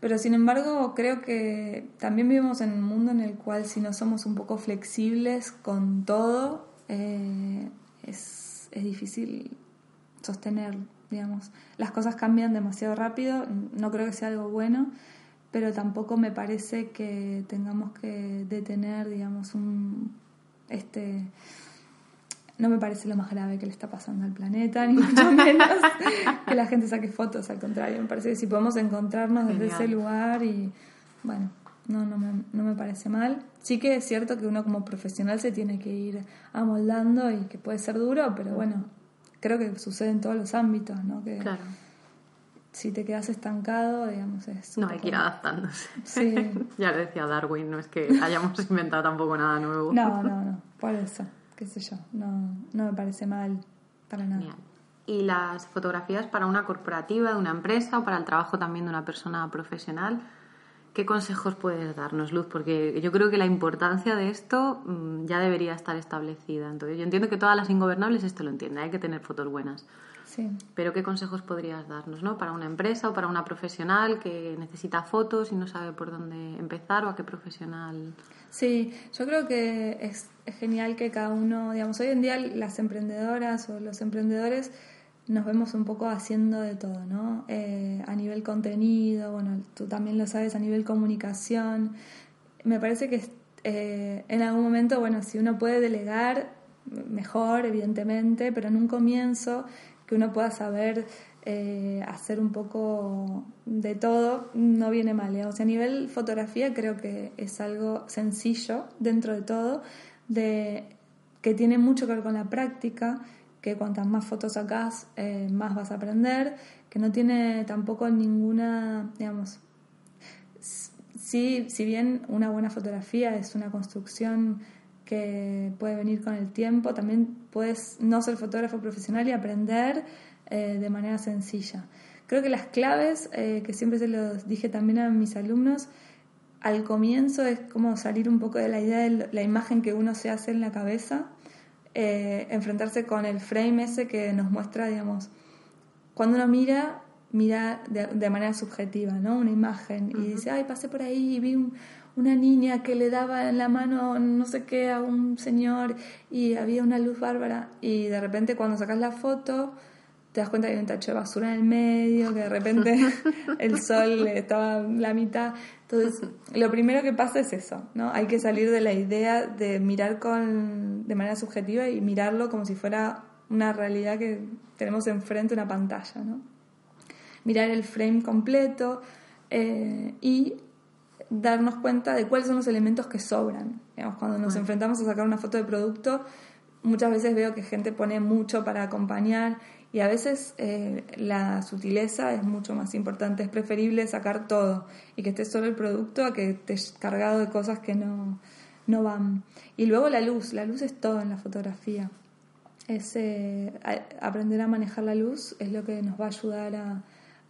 Pero sin embargo, creo que también vivimos en un mundo en el cual si no somos un poco flexibles con todo, eh, es, es difícil sostener, digamos. Las cosas cambian demasiado rápido, no creo que sea algo bueno, pero tampoco me parece que tengamos que detener, digamos, un este no me parece lo más grave que le está pasando al planeta, ni mucho menos que la gente saque fotos, al contrario, me parece que si podemos encontrarnos desde ese lugar y bueno, no, no me, no me parece mal. Sí que es cierto que uno como profesional se tiene que ir amoldando y que puede ser duro, pero bueno, creo que sucede en todos los ámbitos, ¿no? Que claro. Si te quedas estancado, digamos, es... No, hay que ir adaptándose. Sí. ya lo decía Darwin, no es que hayamos inventado tampoco nada nuevo. No, no, no, por eso qué sé yo, no, no me parece mal para nada. ¿Y las fotografías para una corporativa, de una empresa o para el trabajo también de una persona profesional? ¿Qué consejos puedes darnos, Luz? Porque yo creo que la importancia de esto mm, ya debería estar establecida. Entonces, yo entiendo que todas las ingobernables esto lo entienden, hay que tener fotos buenas. Sí. Pero ¿qué consejos podrías darnos, ¿no? Para una empresa o para una profesional que necesita fotos y no sabe por dónde empezar o a qué profesional Sí, yo creo que es, genial que cada uno, digamos, hoy en día las emprendedoras o los emprendedores nos vemos un poco haciendo de todo, ¿no? Eh, a nivel contenido, bueno, tú también lo sabes, a nivel comunicación. Me parece que eh, en algún momento, bueno, si uno puede delegar, mejor, evidentemente, pero en un comienzo que uno pueda saber eh, hacer un poco de todo, no viene mal. O sea, a nivel fotografía creo que es algo sencillo dentro de todo, de, que tiene mucho que ver con la práctica que cuantas más fotos sacas eh, más vas a aprender, que no tiene tampoco ninguna, digamos, sí, si bien una buena fotografía es una construcción que puede venir con el tiempo, también puedes no ser fotógrafo profesional y aprender eh, de manera sencilla. Creo que las claves, eh, que siempre se los dije también a mis alumnos, al comienzo es como salir un poco de la idea de la imagen que uno se hace en la cabeza eh, enfrentarse con el frame ese que nos muestra, digamos, cuando uno mira, mira de, manera subjetiva, ¿no? Una imagen y dice, ay, pasé por ahí y vi una niña que le daba en la mano no sé qué a un señor y había una luz bárbara y de repente cuando sacas la foto te das cuenta que hay un tacho de basura en el medio, que de repente el sol estaba la mitad. Entonces, lo primero que pasa es eso, ¿no? Hay que salir de la idea de mirar con, de manera subjetiva y mirarlo como si fuera una realidad que tenemos enfrente, una pantalla, ¿no? Mirar el frame completo eh, y darnos cuenta de cuáles son los elementos que sobran. Digamos, cuando nos enfrentamos a sacar una foto de producto, muchas veces veo que gente pone mucho para acompañar y a veces eh, la sutileza es mucho más importante, es preferible sacar todo y que esté solo el producto a que estés cargado de cosas que no, no van. Y luego la luz, la luz es todo en la fotografía. Es, eh, aprender a manejar la luz es lo que nos va a ayudar a,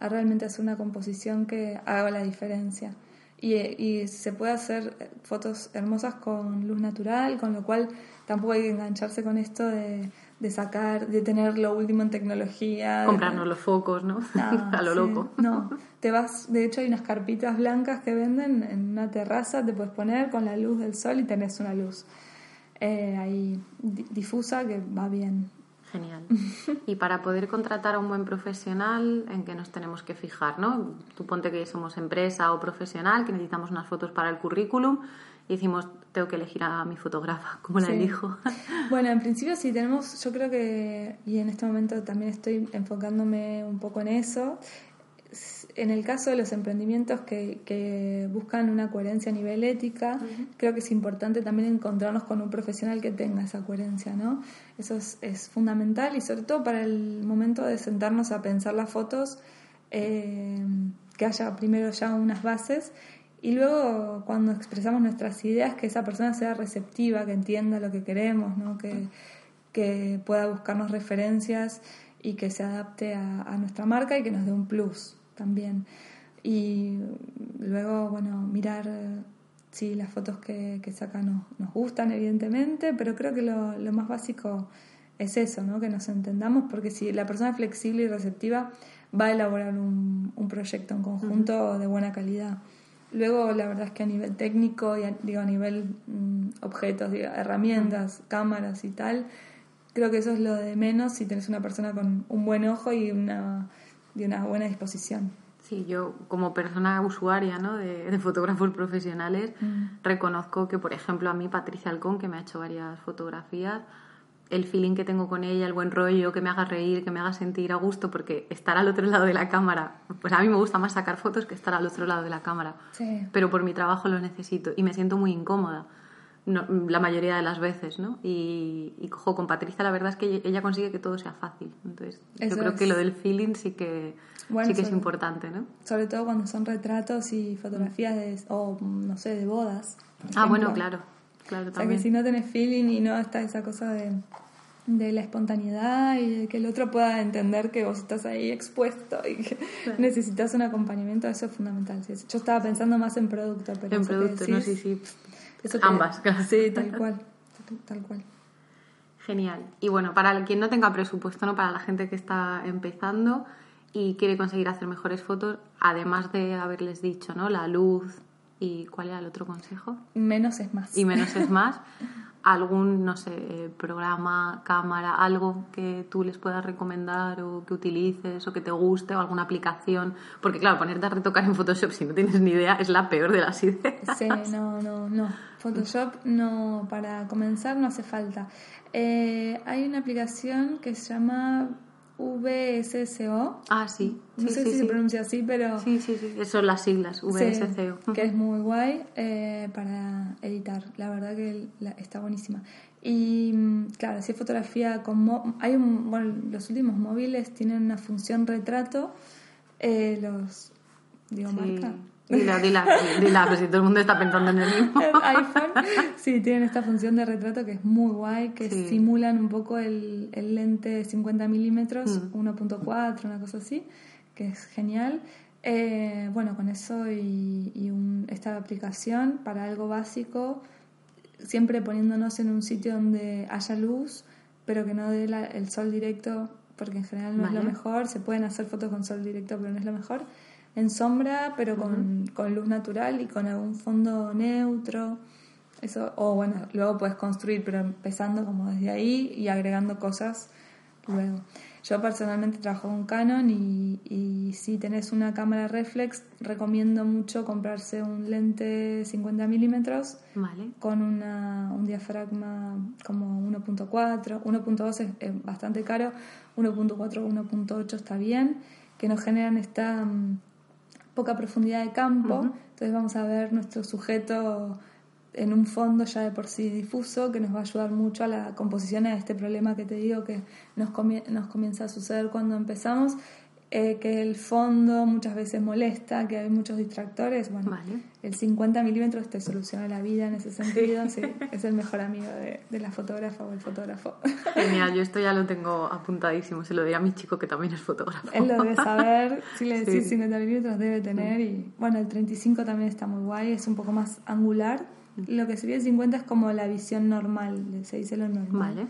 realmente hacer una composición que haga la diferencia. Y, y, se puede hacer fotos hermosas con luz natural, con lo cual tampoco hay que engancharse con esto de de sacar, de tener lo último en tecnología. Comprarnos los focos, ¿no? a lo loco. No, te vas, de hecho hay unas carpitas blancas que venden en una terraza, te puedes poner con la luz del sol y tenés una luz eh, ahí difusa que va bien. Genial. Y para poder contratar a un buen profesional, ¿en qué nos tenemos que fijar? ¿no? Tú ponte que somos empresa o profesional, que necesitamos unas fotos para el currículum y decimos, tengo que elegir a mi fotógrafa, ¿cómo la elijo? bueno, en principio sí tenemos, yo creo que, y en este momento también estoy enfocándome un poco en eso, en el caso de los emprendimientos que, que buscan una coherencia a nivel ética, creo que es importante también encontrarnos con un profesional que tenga esa coherencia, ¿no? Eso es, es fundamental y sobre todo para el momento de sentarnos a pensar las fotos, eh, que haya primero ya unas bases y luego cuando expresamos nuestras ideas, que esa persona sea receptiva, que entienda lo que queremos, ¿no? que, que pueda buscarnos referencias y que se adapte a, nuestra marca y que nos dé un plus también. Y luego, bueno, mirar si las fotos que, que saca nos, nos, gustan, evidentemente, pero creo que lo, lo, más básico es eso, ¿no? que nos entendamos, porque si la persona es flexible y receptiva, va a elaborar un, un proyecto en conjunto de buena calidad. Luego, la verdad es que a nivel técnico y a, digo, a nivel mm, objetos, herramientas, cámaras y tal, creo que eso es lo de menos si tienes una persona con un buen ojo y una, y una buena disposición. Sí, yo como persona usuaria ¿no? de, fotógrafos profesionales mm. reconozco que, por ejemplo, a mí Patricia Alcón, que me ha hecho varias fotografías, el feeling que tengo con ella, el buen rollo, que me haga reír, que me haga sentir a gusto, porque estar al otro lado de la cámara, pues a mí me gusta más sacar fotos que estar al otro lado de la cámara. Sí. Pero por mi trabajo lo necesito y me siento muy incómoda la mayoría de las veces, ¿no? Y, y cojo con Patricia, la verdad es que ella consigue que todo sea fácil. Entonces, yo creo que lo del feeling sí que, sí que es importante, ¿no? Sobre todo cuando son retratos y fotografías de, o, no sé, de bodas. Ah, bueno, claro. Claro, o sea, que si no tenés feeling y no está esa cosa de, de la espontaneidad y de que el otro pueda entender que vos estás ahí expuesto y que necesitas un acompañamiento, eso es fundamental. Yo estaba pensando más en producto, pero... En producto, no, sí, sí. Ambas, claro. Sí, tal cual, tal cual. Genial. Y bueno, para quien no tenga presupuesto, ¿no? Para la gente que está empezando y quiere conseguir hacer mejores fotos, además de haberles dicho, ¿no? La luz, ¿Y cuál era el otro consejo? Menos es más. Y menos es más. algún, no sé, eh, programa, cámara, algo que tú les puedas recomendar o que utilices o que te guste o alguna aplicación. Porque claro, ponerte a retocar en Photoshop si no tienes ni idea es la peor de las ideas. Sí, no, no, no. Photoshop no, para comenzar no hace falta. Eh, hay una aplicación que se llama VSCO. Ah, sí. No sé si se pronuncia así, pero... Sí, sí, sí. Son las siglas, VSCO. que es muy guay eh, para editar. La verdad que está buenísima. Y mm, claro, si es fotografía con... hay un, bueno, los últimos móviles tienen una función retrato. Eh, los... Digo, marca. Dila, dila, dila, pero si todo el mundo está pensando en el mismo. iPhone, sí, tienen esta función de retrato que es muy guay, que simulan un poco el, el lente 50 milímetros, 1.4, mm. una cosa así, que es genial. Eh, bueno, con eso y, y un, esta aplicación para algo básico, siempre poniéndonos en un sitio donde haya luz, pero que no dé el sol directo, porque en general no es lo mejor. Se pueden hacer fotos con sol directo, pero no es lo mejor en sombra, pero con, con, luz natural y con algún fondo neutro. Eso, o bueno, luego puedes construir, pero empezando como desde ahí y agregando cosas luego. Yo personalmente trabajo con Canon y, y si tenés una cámara reflex, recomiendo mucho comprarse un lente 50 milímetros con una, un diafragma como 1.4, 1.2 es, bastante caro, 1.4, 1.8 está bien, que nos generan esta mm, poca profundidad de campo, entonces vamos a ver nuestro sujeto en un fondo ya de por sí difuso que nos va a ayudar mucho a la composición de este problema que te digo que nos, nos comienza a suceder cuando empezamos eh, que el fondo muchas veces molesta, que hay muchos distractores. Bueno, el 50 milímetros te soluciona la vida en ese sentido. sí, es el mejor amigo de, de, la fotógrafa o el fotógrafo. Genial, yo esto ya lo tengo apuntadísimo. Se lo diré a mi chico que también es fotógrafo. Él lo debe saber. Si le decís 50 milímetros, debe tener. Y bueno, el 35 también está muy guay, es un poco más angular. Lo que sería el 50 es como la visión normal, se dice lo normal. Vale.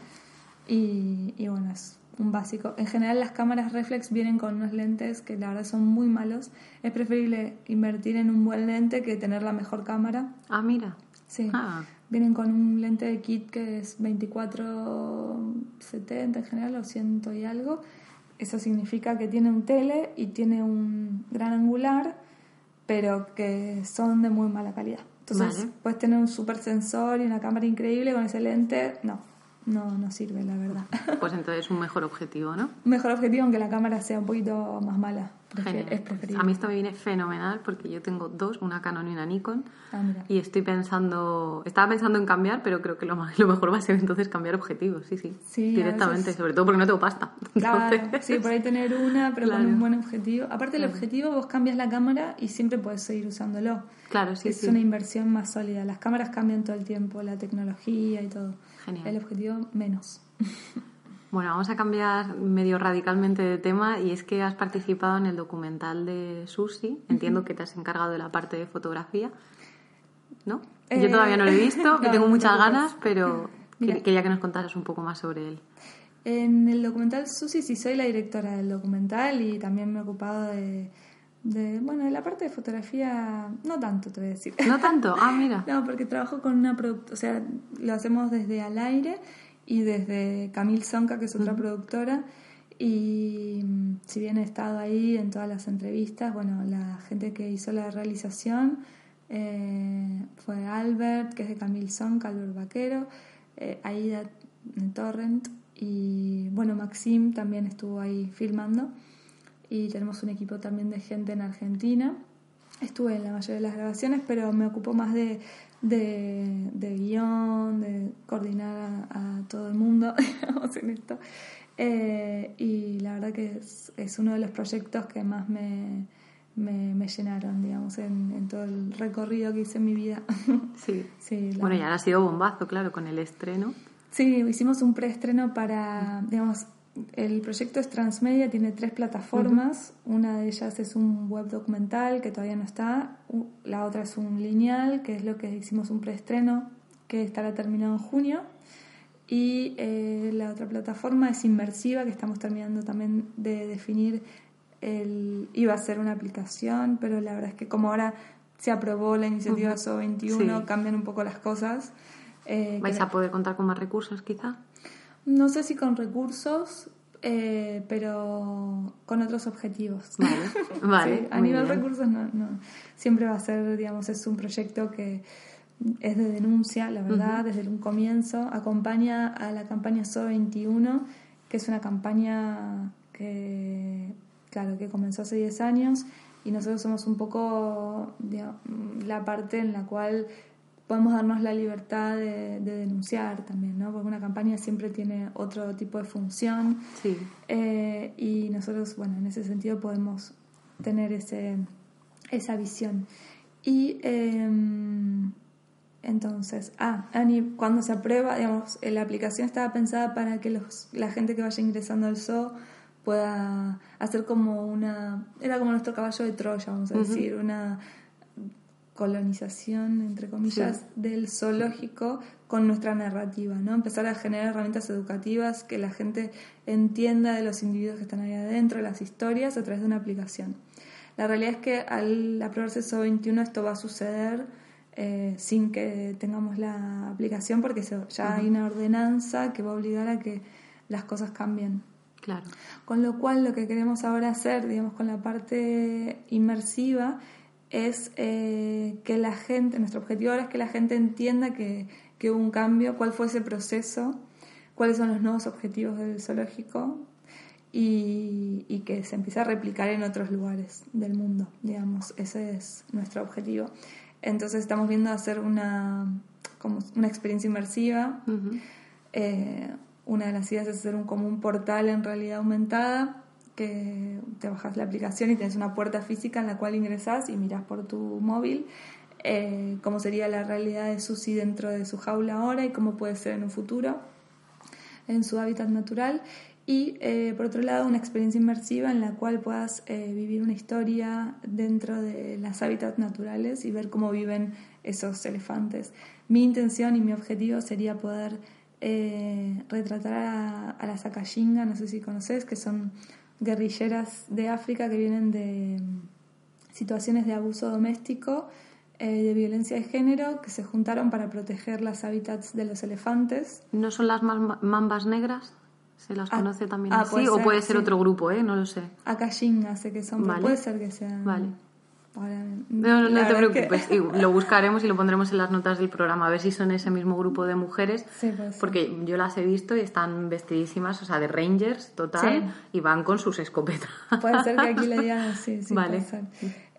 Y, y bueno, es un básico. En general las cámaras reflex vienen con unos lentes que la verdad son muy malos. Es preferible invertir en un buen lente que tener la mejor cámara. Ah, mira. Sí. Ah. Vienen con un lente de kit que es 24-70 en general o 100 y algo. Eso significa que tiene un tele y tiene un gran angular, pero que son de muy mala calidad. Entonces puedes tener un super sensor y una cámara increíble con ese lente. No, no, no sirve, la verdad. Pues entonces un mejor objetivo, ¿no? Un mejor objetivo, aunque la cámara sea un poquito más mala. Es preferible. A mí esto me viene fenomenal porque yo tengo dos, una Canon y una Nikon. Ah, y estoy pensando, estaba pensando en cambiar, pero creo que lo, lo mejor va a ser entonces cambiar objetivos, sí, sí. sí directamente, sobre todo porque no tengo pasta. Claro, sí, por ahí tener una, pero con un buen objetivo. Aparte del objetivo, vos cambias la cámara y siempre puedes seguir usándolo. Claro, sí, es una inversión más sólida. Las cámaras cambian todo el tiempo, la tecnología y todo. El objetivo menos. Bueno, vamos a cambiar medio radicalmente de tema y es que has participado en el documental de Susi. Entiendo que te has encargado de la parte de fotografía, ¿no? Yo eh, todavía no lo he visto, tengo muchas ganas, pero quería que nos contaras un poco más sobre él. En el documental Susi sí soy la directora del documental y también me he ocupado de de, bueno, de la parte de fotografía, no tanto, te voy a decir. ¿No tanto? Ah, mira. no, porque trabajo con una productora, o sea, lo hacemos desde al aire y desde Camille Sonka, que es otra productora. Y mm, si bien he estado ahí en todas las entrevistas, bueno, la gente que hizo la realización eh, fue Albert, que es de Camille Sonka, Albert Vaquero, eh, Aida Torrent y bueno, Maxim también estuvo ahí filmando y tenemos un equipo también de gente en Argentina. Estuve en la mayoría de las grabaciones, pero me ocupo más de, de, de guion, de coordinar a, todo el mundo, en esto. Eh, y la verdad que es, es, uno de los proyectos que más me, me, me llenaron, digamos, en, en, todo el recorrido que hice en mi vida. Sí. sí bueno, ya ha sido bombazo, claro, con el estreno. Sí, hicimos un preestreno para, digamos, el proyecto es transmedia, tiene tres plataformas. Una de ellas es un web documental que todavía no está. La otra es un lineal, que es lo que hicimos un preestreno, que estará terminado en junio. Y eh, la otra plataforma es inmersiva, que estamos terminando también de definir. El, iba a ser una aplicación, pero la verdad es que como ahora se aprobó la iniciativa SO21, cambian un poco las cosas. Eh, ¿Vais a poder contar con más recursos quizá? No sé si con recursos, eh, pero con otros objetivos. Vale, vale. a nivel recursos no, no. Siempre va a ser, digamos, es un proyecto que es de denuncia, la verdad, desde un comienzo. Acompaña a la campaña SO 21, que es una campaña que, claro, que comenzó hace 10 años y nosotros somos un poco la parte en la cual podemos darnos la libertad de, denunciar también, ¿no? Porque una campaña siempre tiene otro tipo de función sí. Eh, y nosotros, bueno, en ese sentido podemos tener ese, esa visión. Y em, entonces, ah, cuando se aprueba, digamos, la aplicación estaba pensada para que los, la gente que vaya ingresando al zoo pueda hacer como una, era como nuestro caballo de Troya, vamos a decir, una colonización, entre comillas, del zoológico con nuestra narrativa, ¿no? Empezar a generar herramientas educativas que la gente entienda de los individuos que están ahí adentro, de las historias, a través de una aplicación. La realidad es que al aprobarse SO 21 esto va a suceder eh, sin que tengamos la aplicación porque ya hay una ordenanza que va a obligar a que las cosas cambien. Claro. Con lo cual lo que queremos ahora hacer, digamos, con la parte inmersiva, es eh, que la gente, nuestro objetivo ahora es que la gente entienda que, que hubo un cambio, cuál fue ese proceso, cuáles son los nuevos objetivos del zoológico y, y, que se empiece a replicar en otros lugares del mundo, digamos, ese es nuestro objetivo. Entonces estamos viendo hacer una, como una experiencia inmersiva. eh, una de las ideas es hacer un, como un portal en realidad aumentada, que te bajas la aplicación y tienes una puerta física en la cual ingresas y miras por tu móvil eh, cómo sería la realidad de Susi dentro de su jaula ahora y cómo puede ser en un futuro en su hábitat natural. Y eh, por otro lado, una experiencia inmersiva en la cual puedas eh, vivir una historia dentro de las hábitats naturales y ver cómo viven esos elefantes. Mi intención y mi objetivo sería poder eh, retratar a, las Akashinga, no sé si conoces, que son guerrilleras de África que vienen de mm, situaciones de abuso doméstico, eh, de violencia de género, que se juntaron para proteger las hábitats de los elefantes. ¿No son las mambas negras? ¿Se las ah, conoce también ah, así? ¿O puede ser otro grupo, eh? No lo sé. Sé que son, puede ser que sean... Vale no, no, te preocupes, lo buscaremos y lo pondremos en las notas del programa, a ver si son ese mismo grupo de mujeres, porque yo las he visto y están vestidísimas, o sea, de rangers total, y van con sus escopetas. Puede ser que aquí le digan así, sí, vale.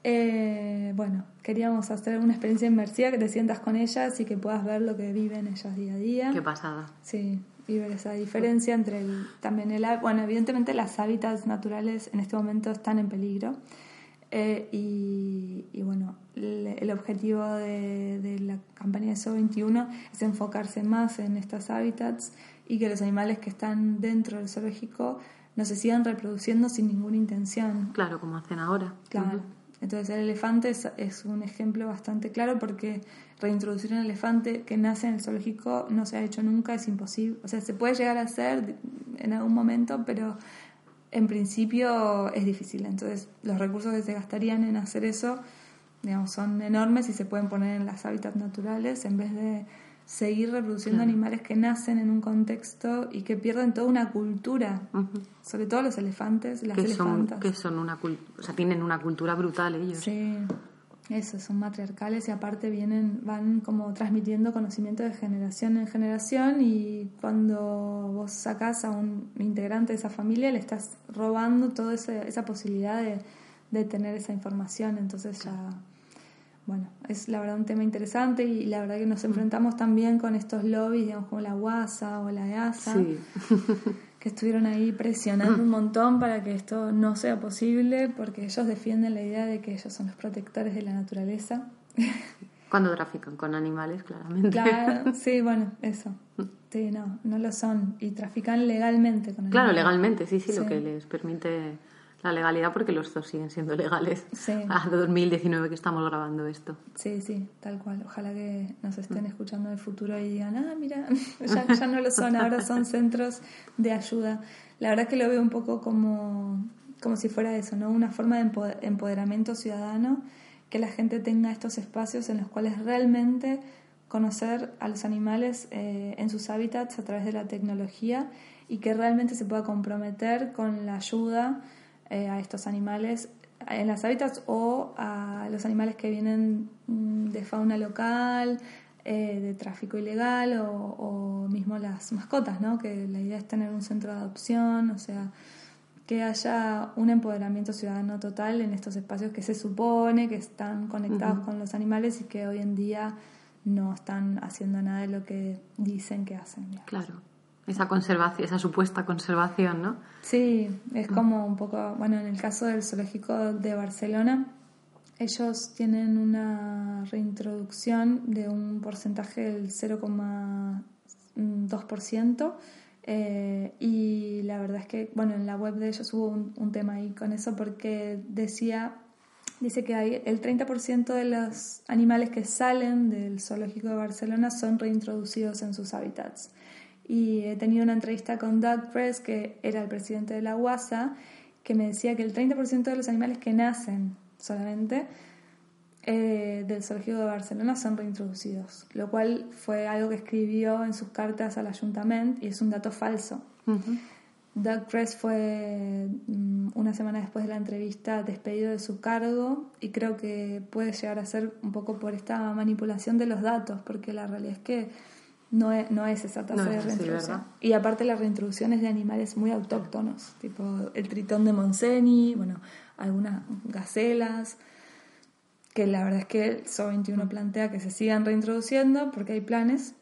Eh, bueno, queríamos hacer una experiencia inmersiva, que te sientas con ellas y que puedas ver lo que viven ellas día a día. Qué pasada. Sí, y ver esa diferencia entre el, también el... Bueno, evidentemente las hábitats naturales en este momento están en peligro. Eh, y, bueno, el, objetivo de, la campaña de SO 21 es enfocarse más en estos hábitats y que los animales que están dentro del zoológico no se sigan reproduciendo sin ninguna intención. Claro, como hacen ahora. Claro. Entonces el elefante es, es, un ejemplo bastante claro porque reintroducir un elefante que nace en el zoológico no se ha hecho nunca, es imposible. O sea, se puede llegar a hacer en algún momento, pero en principio es difícil. Entonces, los recursos que se gastarían en hacer eso, digamos, son enormes y se pueden poner en las hábitats naturales en vez de seguir reproduciendo animales que nacen en un contexto y que pierden toda una cultura, sobre todo los elefantes, las que elefantas. Son, que son una o sea, tienen una cultura brutal ellos. Sí. Eso, son matriarcales y aparte vienen, van como transmitiendo conocimiento de generación en generación y cuando vos sacás a un integrante de esa familia le estás robando toda esa posibilidad de, de tener esa información, entonces ya, bueno, es la verdad un tema interesante y la verdad que nos enfrentamos también con estos lobbies, digamos, como la UASA o la EASA. Sí. que estuvieron ahí presionando un montón para que esto no sea posible, porque ellos defienden la idea de que ellos son los protectores de la naturaleza. Cuando trafican con animales, claramente. Claro, sí, bueno, eso. Sí, no, no lo son. Y trafican legalmente con animales. Claro, legalmente, sí, sí, lo que les permite la legalidad porque los dos siguen siendo legales sí. a 2019 que estamos grabando esto. Sí, sí, tal cual. Ojalá que nos estén escuchando en el futuro y digan, ah, mira, ya, ya no lo son, ahora son centros de ayuda. La verdad que lo veo un poco como, como si fuera eso, ¿no? Una forma de empoderamiento ciudadano, que la gente tenga estos espacios en los cuales realmente conocer a los animales eh, en sus hábitats a través de la tecnología y que realmente se pueda comprometer con la ayuda eh, a estos animales en las hábitats o a los animales que vienen mm, de fauna local, eh, de tráfico ilegal o, o, mismo las mascotas, ¿no? que la idea es tener un centro de adopción, o sea, que haya un empoderamiento ciudadano total en estos espacios que se supone que están conectados con los animales y que hoy en día no están haciendo nada de lo que dicen que hacen. Claro, esa conservación, esa supuesta conservación, ¿no? Sí, es como un poco, bueno, en el caso del zoológico de Barcelona, ellos tienen una reintroducción de un porcentaje del 0,2%. Eh, y la verdad es que, bueno, en la web de ellos hubo un, tema ahí con eso porque decía, dice que hay el 30% de los animales que salen del zoológico de Barcelona son reintroducidos en sus hábitats. Y he tenido una entrevista con Doug Press, que era el presidente de la UASA, que me decía que el 30% de los animales que nacen solamente eh, del zoológico de Barcelona son reintroducidos, lo cual fue algo que escribió en sus cartas al ayuntamiento y es un dato falso. Doug Press fue mm, una semana después de la entrevista despedido de su cargo y creo que puede llegar a ser un poco por esta manipulación de los datos, porque la realidad es que no es, no es esa tasa de reintroducción. y aparte la reintroducción es de animales muy autóctonos, tipo el tritón de Monseni, bueno, algunas gacelas, que la verdad es que el SO21 plantea que se sigan reintroduciendo porque hay planes,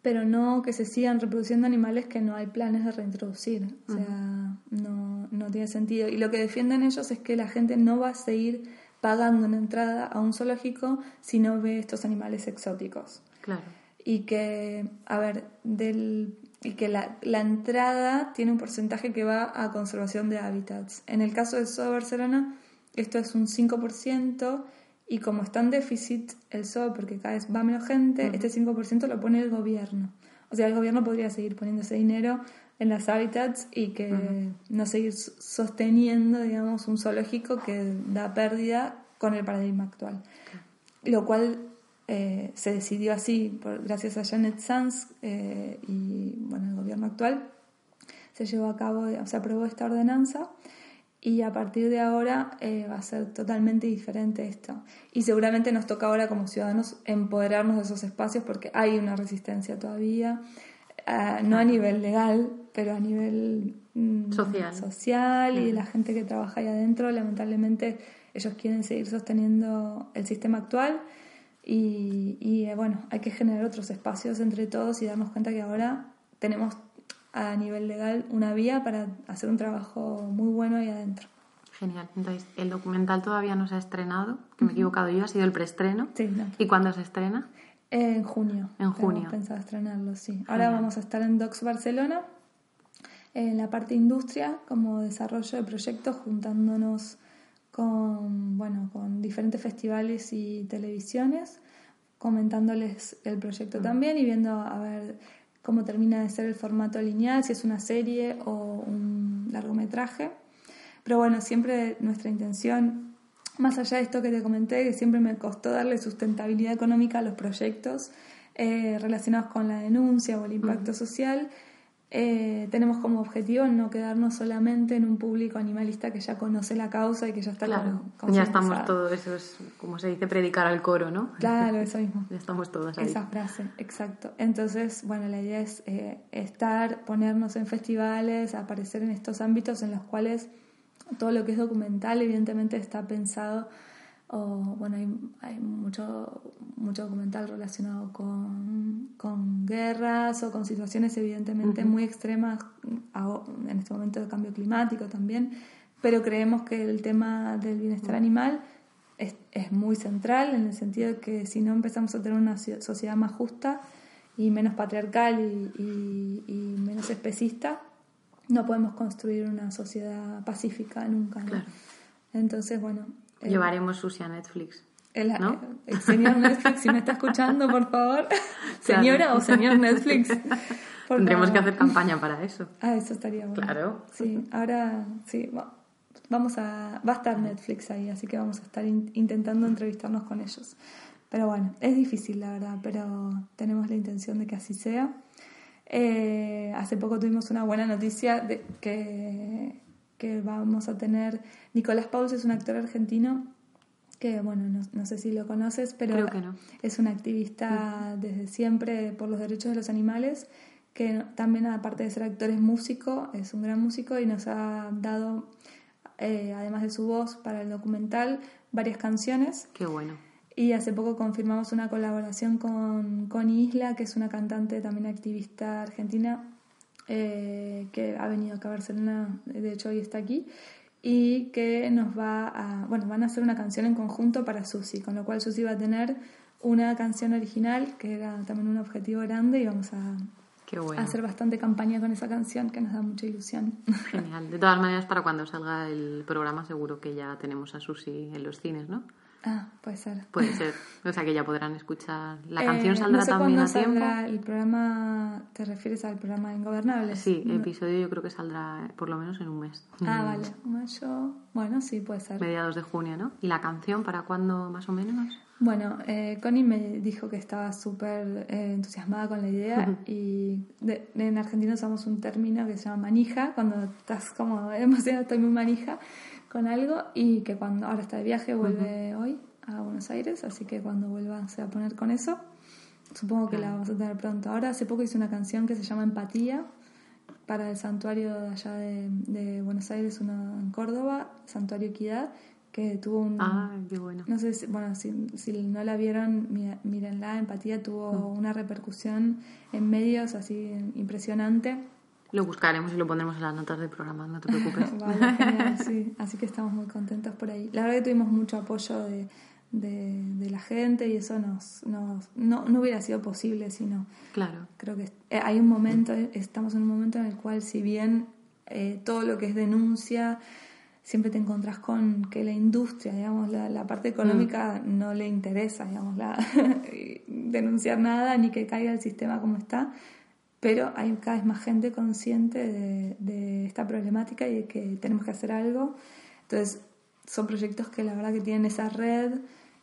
pero no que se sigan reproduciendo animales que no hay planes de reintroducir. O sea, no, no tiene sentido. Y lo que defienden ellos es que la gente no va a seguir pagando una entrada a un zoológico si no ve estos animales exóticos. Claro. Y que, a ver, del, y que la, la, entrada tiene un porcentaje que va a conservación de hábitats. En el caso del Zoo de Barcelona, esto es un 5% y como está en déficit el zoo, porque cada vez va menos gente, este 5% lo pone el gobierno. O sea, el gobierno podría seguir poniendo ese dinero en las hábitats y que no seguir sosteniendo, digamos, un zoológico que da pérdida con el paradigma actual. Lo cual eh, se decidió así por, gracias a Janet Sanz eh, y bueno, el gobierno actual. Se llevó a cabo, se aprobó esta ordenanza y a partir de ahora eh, va a ser totalmente diferente esto. Y seguramente nos toca ahora como ciudadanos empoderarnos de esos espacios porque hay una resistencia todavía, no a nivel legal, pero a nivel mm, social, social y la gente que trabaja ahí adentro, lamentablemente ellos quieren seguir sosteniendo el sistema actual y, y eh, bueno, hay que generar otros espacios entre todos y darnos cuenta que ahora tenemos a nivel legal una vía para hacer un trabajo muy bueno ahí adentro. Genial. Entonces, el documental todavía no se ha estrenado, que me he equivocado yo, ha sido el preestreno. Sí, ¿Y cuándo se estrena? En junio. En junio. pensado estrenarlo, sí. Ahora vamos a estar en Docs Barcelona, en la parte industria, como desarrollo de proyectos, juntándonos con, bueno, con diferentes festivales y televisiones, comentándoles el proyecto también y viendo a ver cómo termina de ser el formato lineal, si es una serie o un largometraje. Pero bueno, siempre nuestra intención, más allá de esto que te comenté, que siempre me costó darle sustentabilidad económica a los proyectos eh, relacionados con la denuncia o el impacto social, eh, tenemos como objetivo no quedarnos solamente en un público animalista que ya conoce la causa y que ya está claro, ya estamos todos eso es como se dice predicar al coro no claro eso mismo. Ya estamos todos ahí. Esa frase exacto. Entonces bueno la idea es eh, estar ponernos en festivales aparecer en estos ámbitos en los cuales todo lo que es documental evidentemente está pensado o bueno, hay, hay mucho, mucho documental relacionado con, con, guerras o con situaciones evidentemente muy extremas en este momento de cambio climático también, pero creemos que el tema del bienestar animal es, es muy central en el sentido de que si no empezamos a tener una sociedad más justa y menos patriarcal y, y, menos especista, no podemos construir una sociedad pacífica nunca. Entonces, bueno, Llevaremos sushi a Netflix. El, señor Netflix, si me está escuchando, por favor, señora o señor Netflix. Tendremos que hacer campaña para eso. Ah, eso estaría bueno. Claro. Sí, ahora sí, vamos a, va a estar Netflix ahí, así que vamos a estar intentando entrevistarnos con ellos. pero bueno, es difícil la verdad, pero tenemos la intención de que así sea. Eh, hace poco tuvimos una buena noticia de que, que vamos a tener... Nicolás Pauls es un actor argentino que, bueno, no, no sé si lo conoces, pero no. es un activista desde siempre por los derechos de los animales, que también aparte de ser actor es músico, es un gran músico y nos ha dado, eh, además de su voz para el documental, varias canciones. Qué bueno. Y hace poco confirmamos una colaboración con Connie Isla, que es una cantante también activista argentina, eh, que ha venido acá a Barcelona, de hecho hoy está aquí, y que nos va a, bueno, van a hacer una canción en conjunto para Susi, con lo cual Susi va a tener una canción original, que era también un objetivo grande, y vamos a, bueno. hacer bastante campaña con esa canción, que nos da mucha ilusión. Genial. De todas maneras, para cuando salga el programa, seguro que ya tenemos a Susi en los cines, ¿no? Ah, puede ser. Puede ser. O sea que ya podrán escuchar. ¿La Eh, canción saldrá no sé también a tiempo? saldrá el programa, ¿te refieres al programa Ingobernables? Sí, el episodio yo creo que saldrá por lo menos en un mes. Ah, vale. Mayo. Bueno, sí, puede ser. Mediados de junio, ¿no? ¿Y la canción para cuándo más o menos? Bueno, eh, Connie me dijo que estaba súper eh, entusiasmada con la idea y de- en Argentina usamos un término que se llama manija, cuando estás como emocionada, estoy muy manija con algo y que cuando ahora está de viaje vuelve hoy a Buenos Aires, así que cuando vuelva se va a poner con eso. Supongo que la vamos a tener pronto. Ahora hace poco hice una canción que se llama Empatía para el santuario de allá de, de Buenos Aires, uno en Córdoba, Santuario Equidad, que tuvo un... Ah, qué bueno. No sé si, bueno, si, si no la vieron, mírenla, Empatía tuvo una repercusión en medios así impresionante. Lo buscaremos y lo pondremos en las notas del programa, no te preocupes. Vale, genial, sí. Así que estamos muy contentos por ahí. La verdad que tuvimos mucho apoyo de, de, de la gente y eso nos, nos no, no hubiera sido posible si no. claro. Creo que eh, hay un momento, estamos en un momento en el cual si bien eh, todo lo que es denuncia, siempre te encontrás con que la industria, digamos, la, la parte económica no le interesa, digamos, la, denunciar nada ni que caiga el sistema como está, pero hay cada vez más gente consciente de, de esta problemática y de que tenemos que hacer algo. Entonces, son proyectos que la verdad que tienen esa red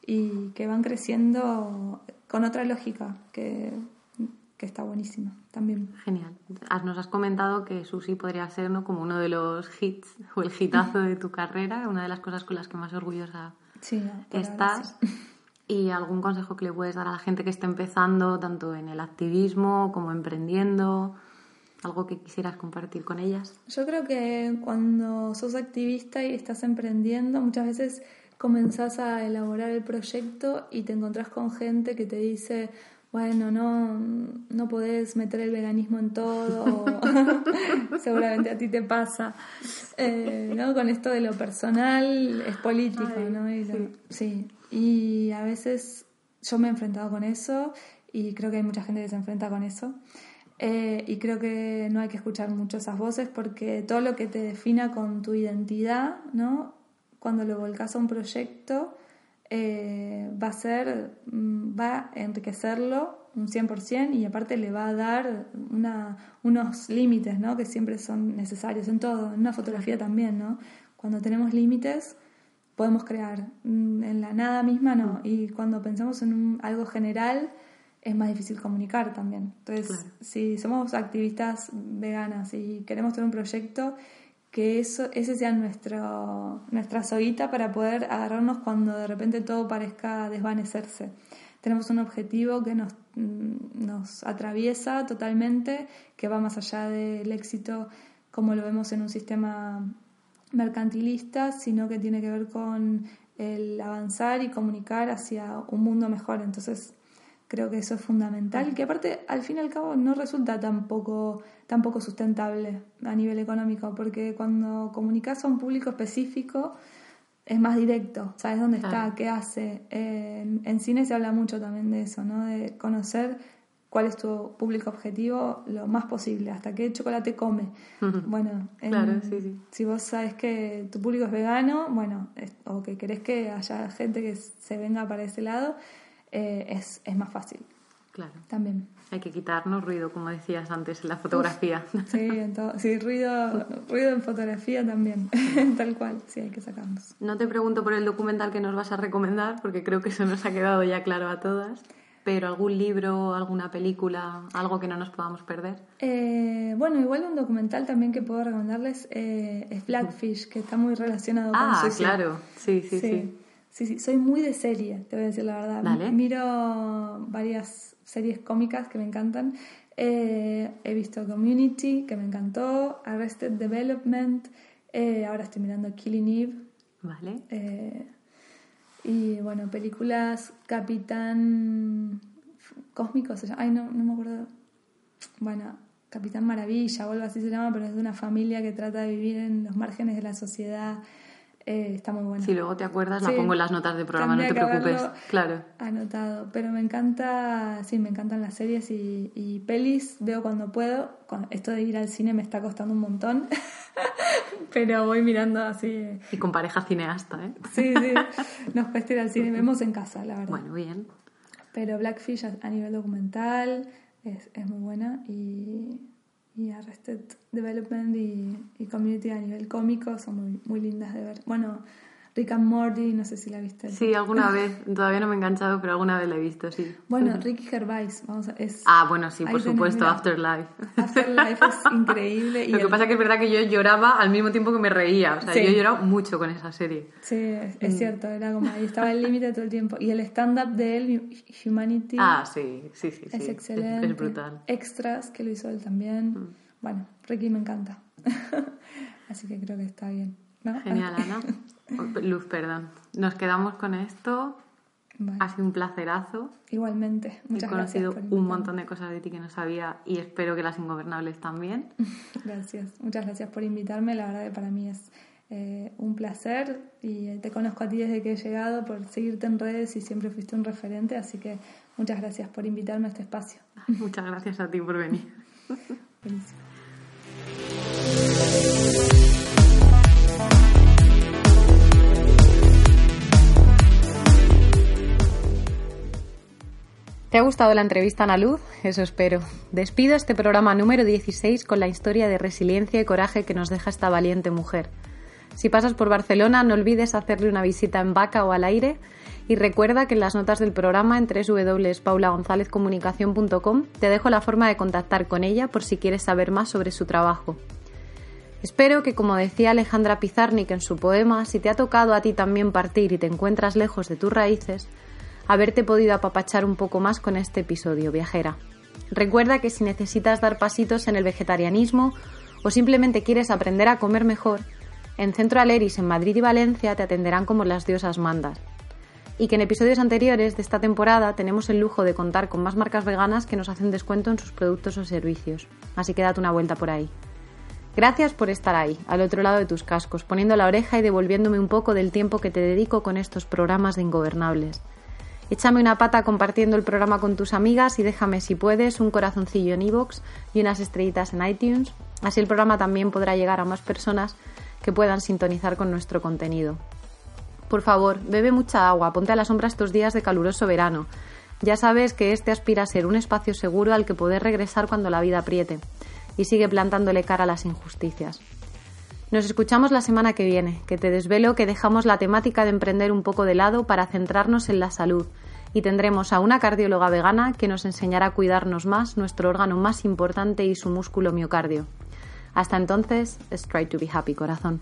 y que van creciendo con otra lógica, que, que está buenísima también. Genial. Nos has comentado que Susi podría ser ¿no? como uno de los hits o el hitazo de tu carrera, una de las cosas con las que más orgullosa Sí, estás. sí. ¿Y algún consejo que le puedes dar a la gente que está empezando, tanto en el activismo como emprendiendo? ¿Algo que quisieras compartir con ellas? Yo creo que cuando sos activista y estás emprendiendo, muchas veces comenzás a elaborar el proyecto y te encontrás con gente que te dice, bueno, no, no podés meter el veganismo en todo, seguramente a ti te pasa, Eh, ¿no? Con esto de lo personal es político, Ay, ¿no? Y lo- sí. sí, y a veces yo me he enfrentado con eso y creo que hay mucha gente que se enfrenta con eso. Eh, y creo que no hay que escuchar mucho esas voces porque todo lo que te defina con tu identidad, ¿no? Cuando lo volcas a un proyecto, eh, va a ser, mm, va a enriquecerlo un 100% y aparte le va a dar una, unos límites, ¿no? Que siempre son necesarios en todo, en una fotografía también, ¿no? Cuando tenemos límites podemos crear, Mm, en la nada misma no, y cuando pensamos en un- algo general es más difícil comunicar también. Entonces, Claro. si somos activistas veganas y queremos tener un proyecto, que eso, ese sea nuestro, nuestra soguita para poder agarrarnos cuando de repente todo parezca desvanecerse. Tenemos un objetivo que nos, mm, nos atraviesa totalmente, que va más allá del éxito como lo vemos en un sistema mercantilista, sino que tiene que ver con el avanzar y comunicar hacia un mundo mejor. Entonces, creo que eso es fundamental, que aparte, al fin y al cabo, no resulta tampoco, tampoco sustentable a nivel económico, porque cuando comunicas a un público específico, es más directo, sabes dónde está, qué hace. Eh, en, en cine se habla mucho también de eso, ¿no? De conocer cuál es tu público objetivo lo más posible, hasta qué chocolate come. Bueno, en- Claro, sí, sí. si vos sabes que tu público es vegano, bueno, es- o que querés que haya gente que se venga para ese lado, eh, es, es más fácil. Claro. También. Hay que quitarnos ruido, como decías antes, en la fotografía. Sí, en sí ruido, ruido en fotografía también, tal cual, sí, hay que sacarnos. No te pregunto por el documental que nos vas a recomendar, porque creo que eso nos ha quedado ya claro a todas, pero algún libro, alguna película, algo que no nos podamos perder. Eh, bueno, igual un documental también que puedo recomendarles eh, es Blackfish, que está muy relacionado con Ah, claro, sí, sí, sí. Sí, sí, soy muy de serie, te voy a decir la verdad. Dale. Miro varias series cómicas que me encantan. Eh, he visto Community, que me encantó, Arrested Development, eh, ahora estoy mirando Killing Eve. Vale. Y bueno, películas Capitán Cósmico, se llama. Ay, no, no me acuerdo. Bueno, Capitán Maravilla o algo así se llama, pero es de una familia que trata de vivir en los márgenes de la sociedad. Eh, está muy buena. Si luego te acuerdas, la Sí. pongo en las notas del programa, no te preocupes. Claro. Anotado, pero me encanta, sí, me encantan las series y, y pelis, veo cuando puedo. Con- Esto de ir al cine me está costando un montón, pero voy mirando así. Y con pareja cineasta, ¿eh? Sí, sí, nos cuesta ir al cine, vemos en casa, la verdad. Bueno, bien. Pero Blackfish a, a nivel documental es, es muy buena y, y Arrested Development y, y Community a nivel cómico son muy, muy lindas de ver. Bueno, Rick and Morty, no sé si la viste. Sí, alguna vez, todavía no me he enganchado, pero alguna vez la he visto, sí. Bueno, Ricky Gervais, vamos a, es... Ah, bueno, sí, por supuesto. Afterlife. Afterlife es increíble. Y Lo que el- pasa que es verdad que yo lloraba al mismo tiempo que me reía. O sea, Sí. yo he llorado mucho con esa serie. Sí, es, es cierto, era como ahí estaba el límite todo el tiempo. Y el stand-up de él, Humanity, Ah, sí, sí, sí. sí. es excelente. Es, brutal. Extras, que lo hizo él también. Bueno, Ricky me encanta. Así que creo que está bien. ¿No? Genial, Ana. Luz, perdón. Nos quedamos con esto. Vale. Ha sido un placerazo. Igualmente, He muchas gracias. conocido por un montón de cosas de ti que no sabía y espero que las ingobernables también. Gracias, muchas gracias por invitarme. La verdad que para mí es eh, un placer y te conozco a ti desde que he llegado, por seguirte en redes y siempre fuiste un referente. Así que muchas gracias por invitarme a este espacio. Muchas gracias a ti por venir. Buenísimo. ¿Te ha gustado la entrevista, Ana Luz? Eso espero. Despido este programa número 16 con la historia de resiliencia y coraje que nos deja esta valiente mujer. Si pasas por Barcelona, no olvides hacerle una visita en Vaca o al aire y recuerda que en las notas del programa en www.paulagonzalezcomunicación.com te dejo la forma de contactar con ella por si quieres saber más sobre su trabajo. Espero que, como decía Alejandra Pizarnik en su poema, si te ha tocado a ti también partir y te encuentras lejos de tus raíces, haberte podido apapachar un poco más con este episodio, viajera. Recuerda que si necesitas dar pasitos en el vegetarianismo o simplemente quieres aprender a comer mejor, en Centro Aleris en Madrid y Valencia te atenderán como las diosas mandas. Y que en episodios anteriores de esta temporada tenemos el lujo de contar con más marcas veganas que nos hacen descuento en sus productos o servicios. Así que date una vuelta por ahí. Gracias por estar ahí, al otro lado de tus cascos, poniendo la oreja y devolviéndome un poco del tiempo que te dedico con estos programas de Ingobernables. Échame una pata compartiendo el programa con tus amigas y déjame, si puedes, un corazoncillo en iVoox y unas estrellitas en iTunes. Así el programa también podrá llegar a más personas que puedan sintonizar con nuestro contenido. Por favor, bebe mucha agua, ponte a la sombra estos días de caluroso verano. Ya sabes que este aspira a ser un espacio seguro al que poder regresar cuando la vida apriete y sigue plantándole cara a las injusticias. Nos escuchamos la semana que viene, que te desvelo que dejamos la temática de emprender un poco de lado para centrarnos en la salud y tendremos a una cardióloga vegana que nos enseñará a cuidarnos más nuestro órgano más importante y su músculo miocardio. Hasta entonces, strive to be happy, corazón.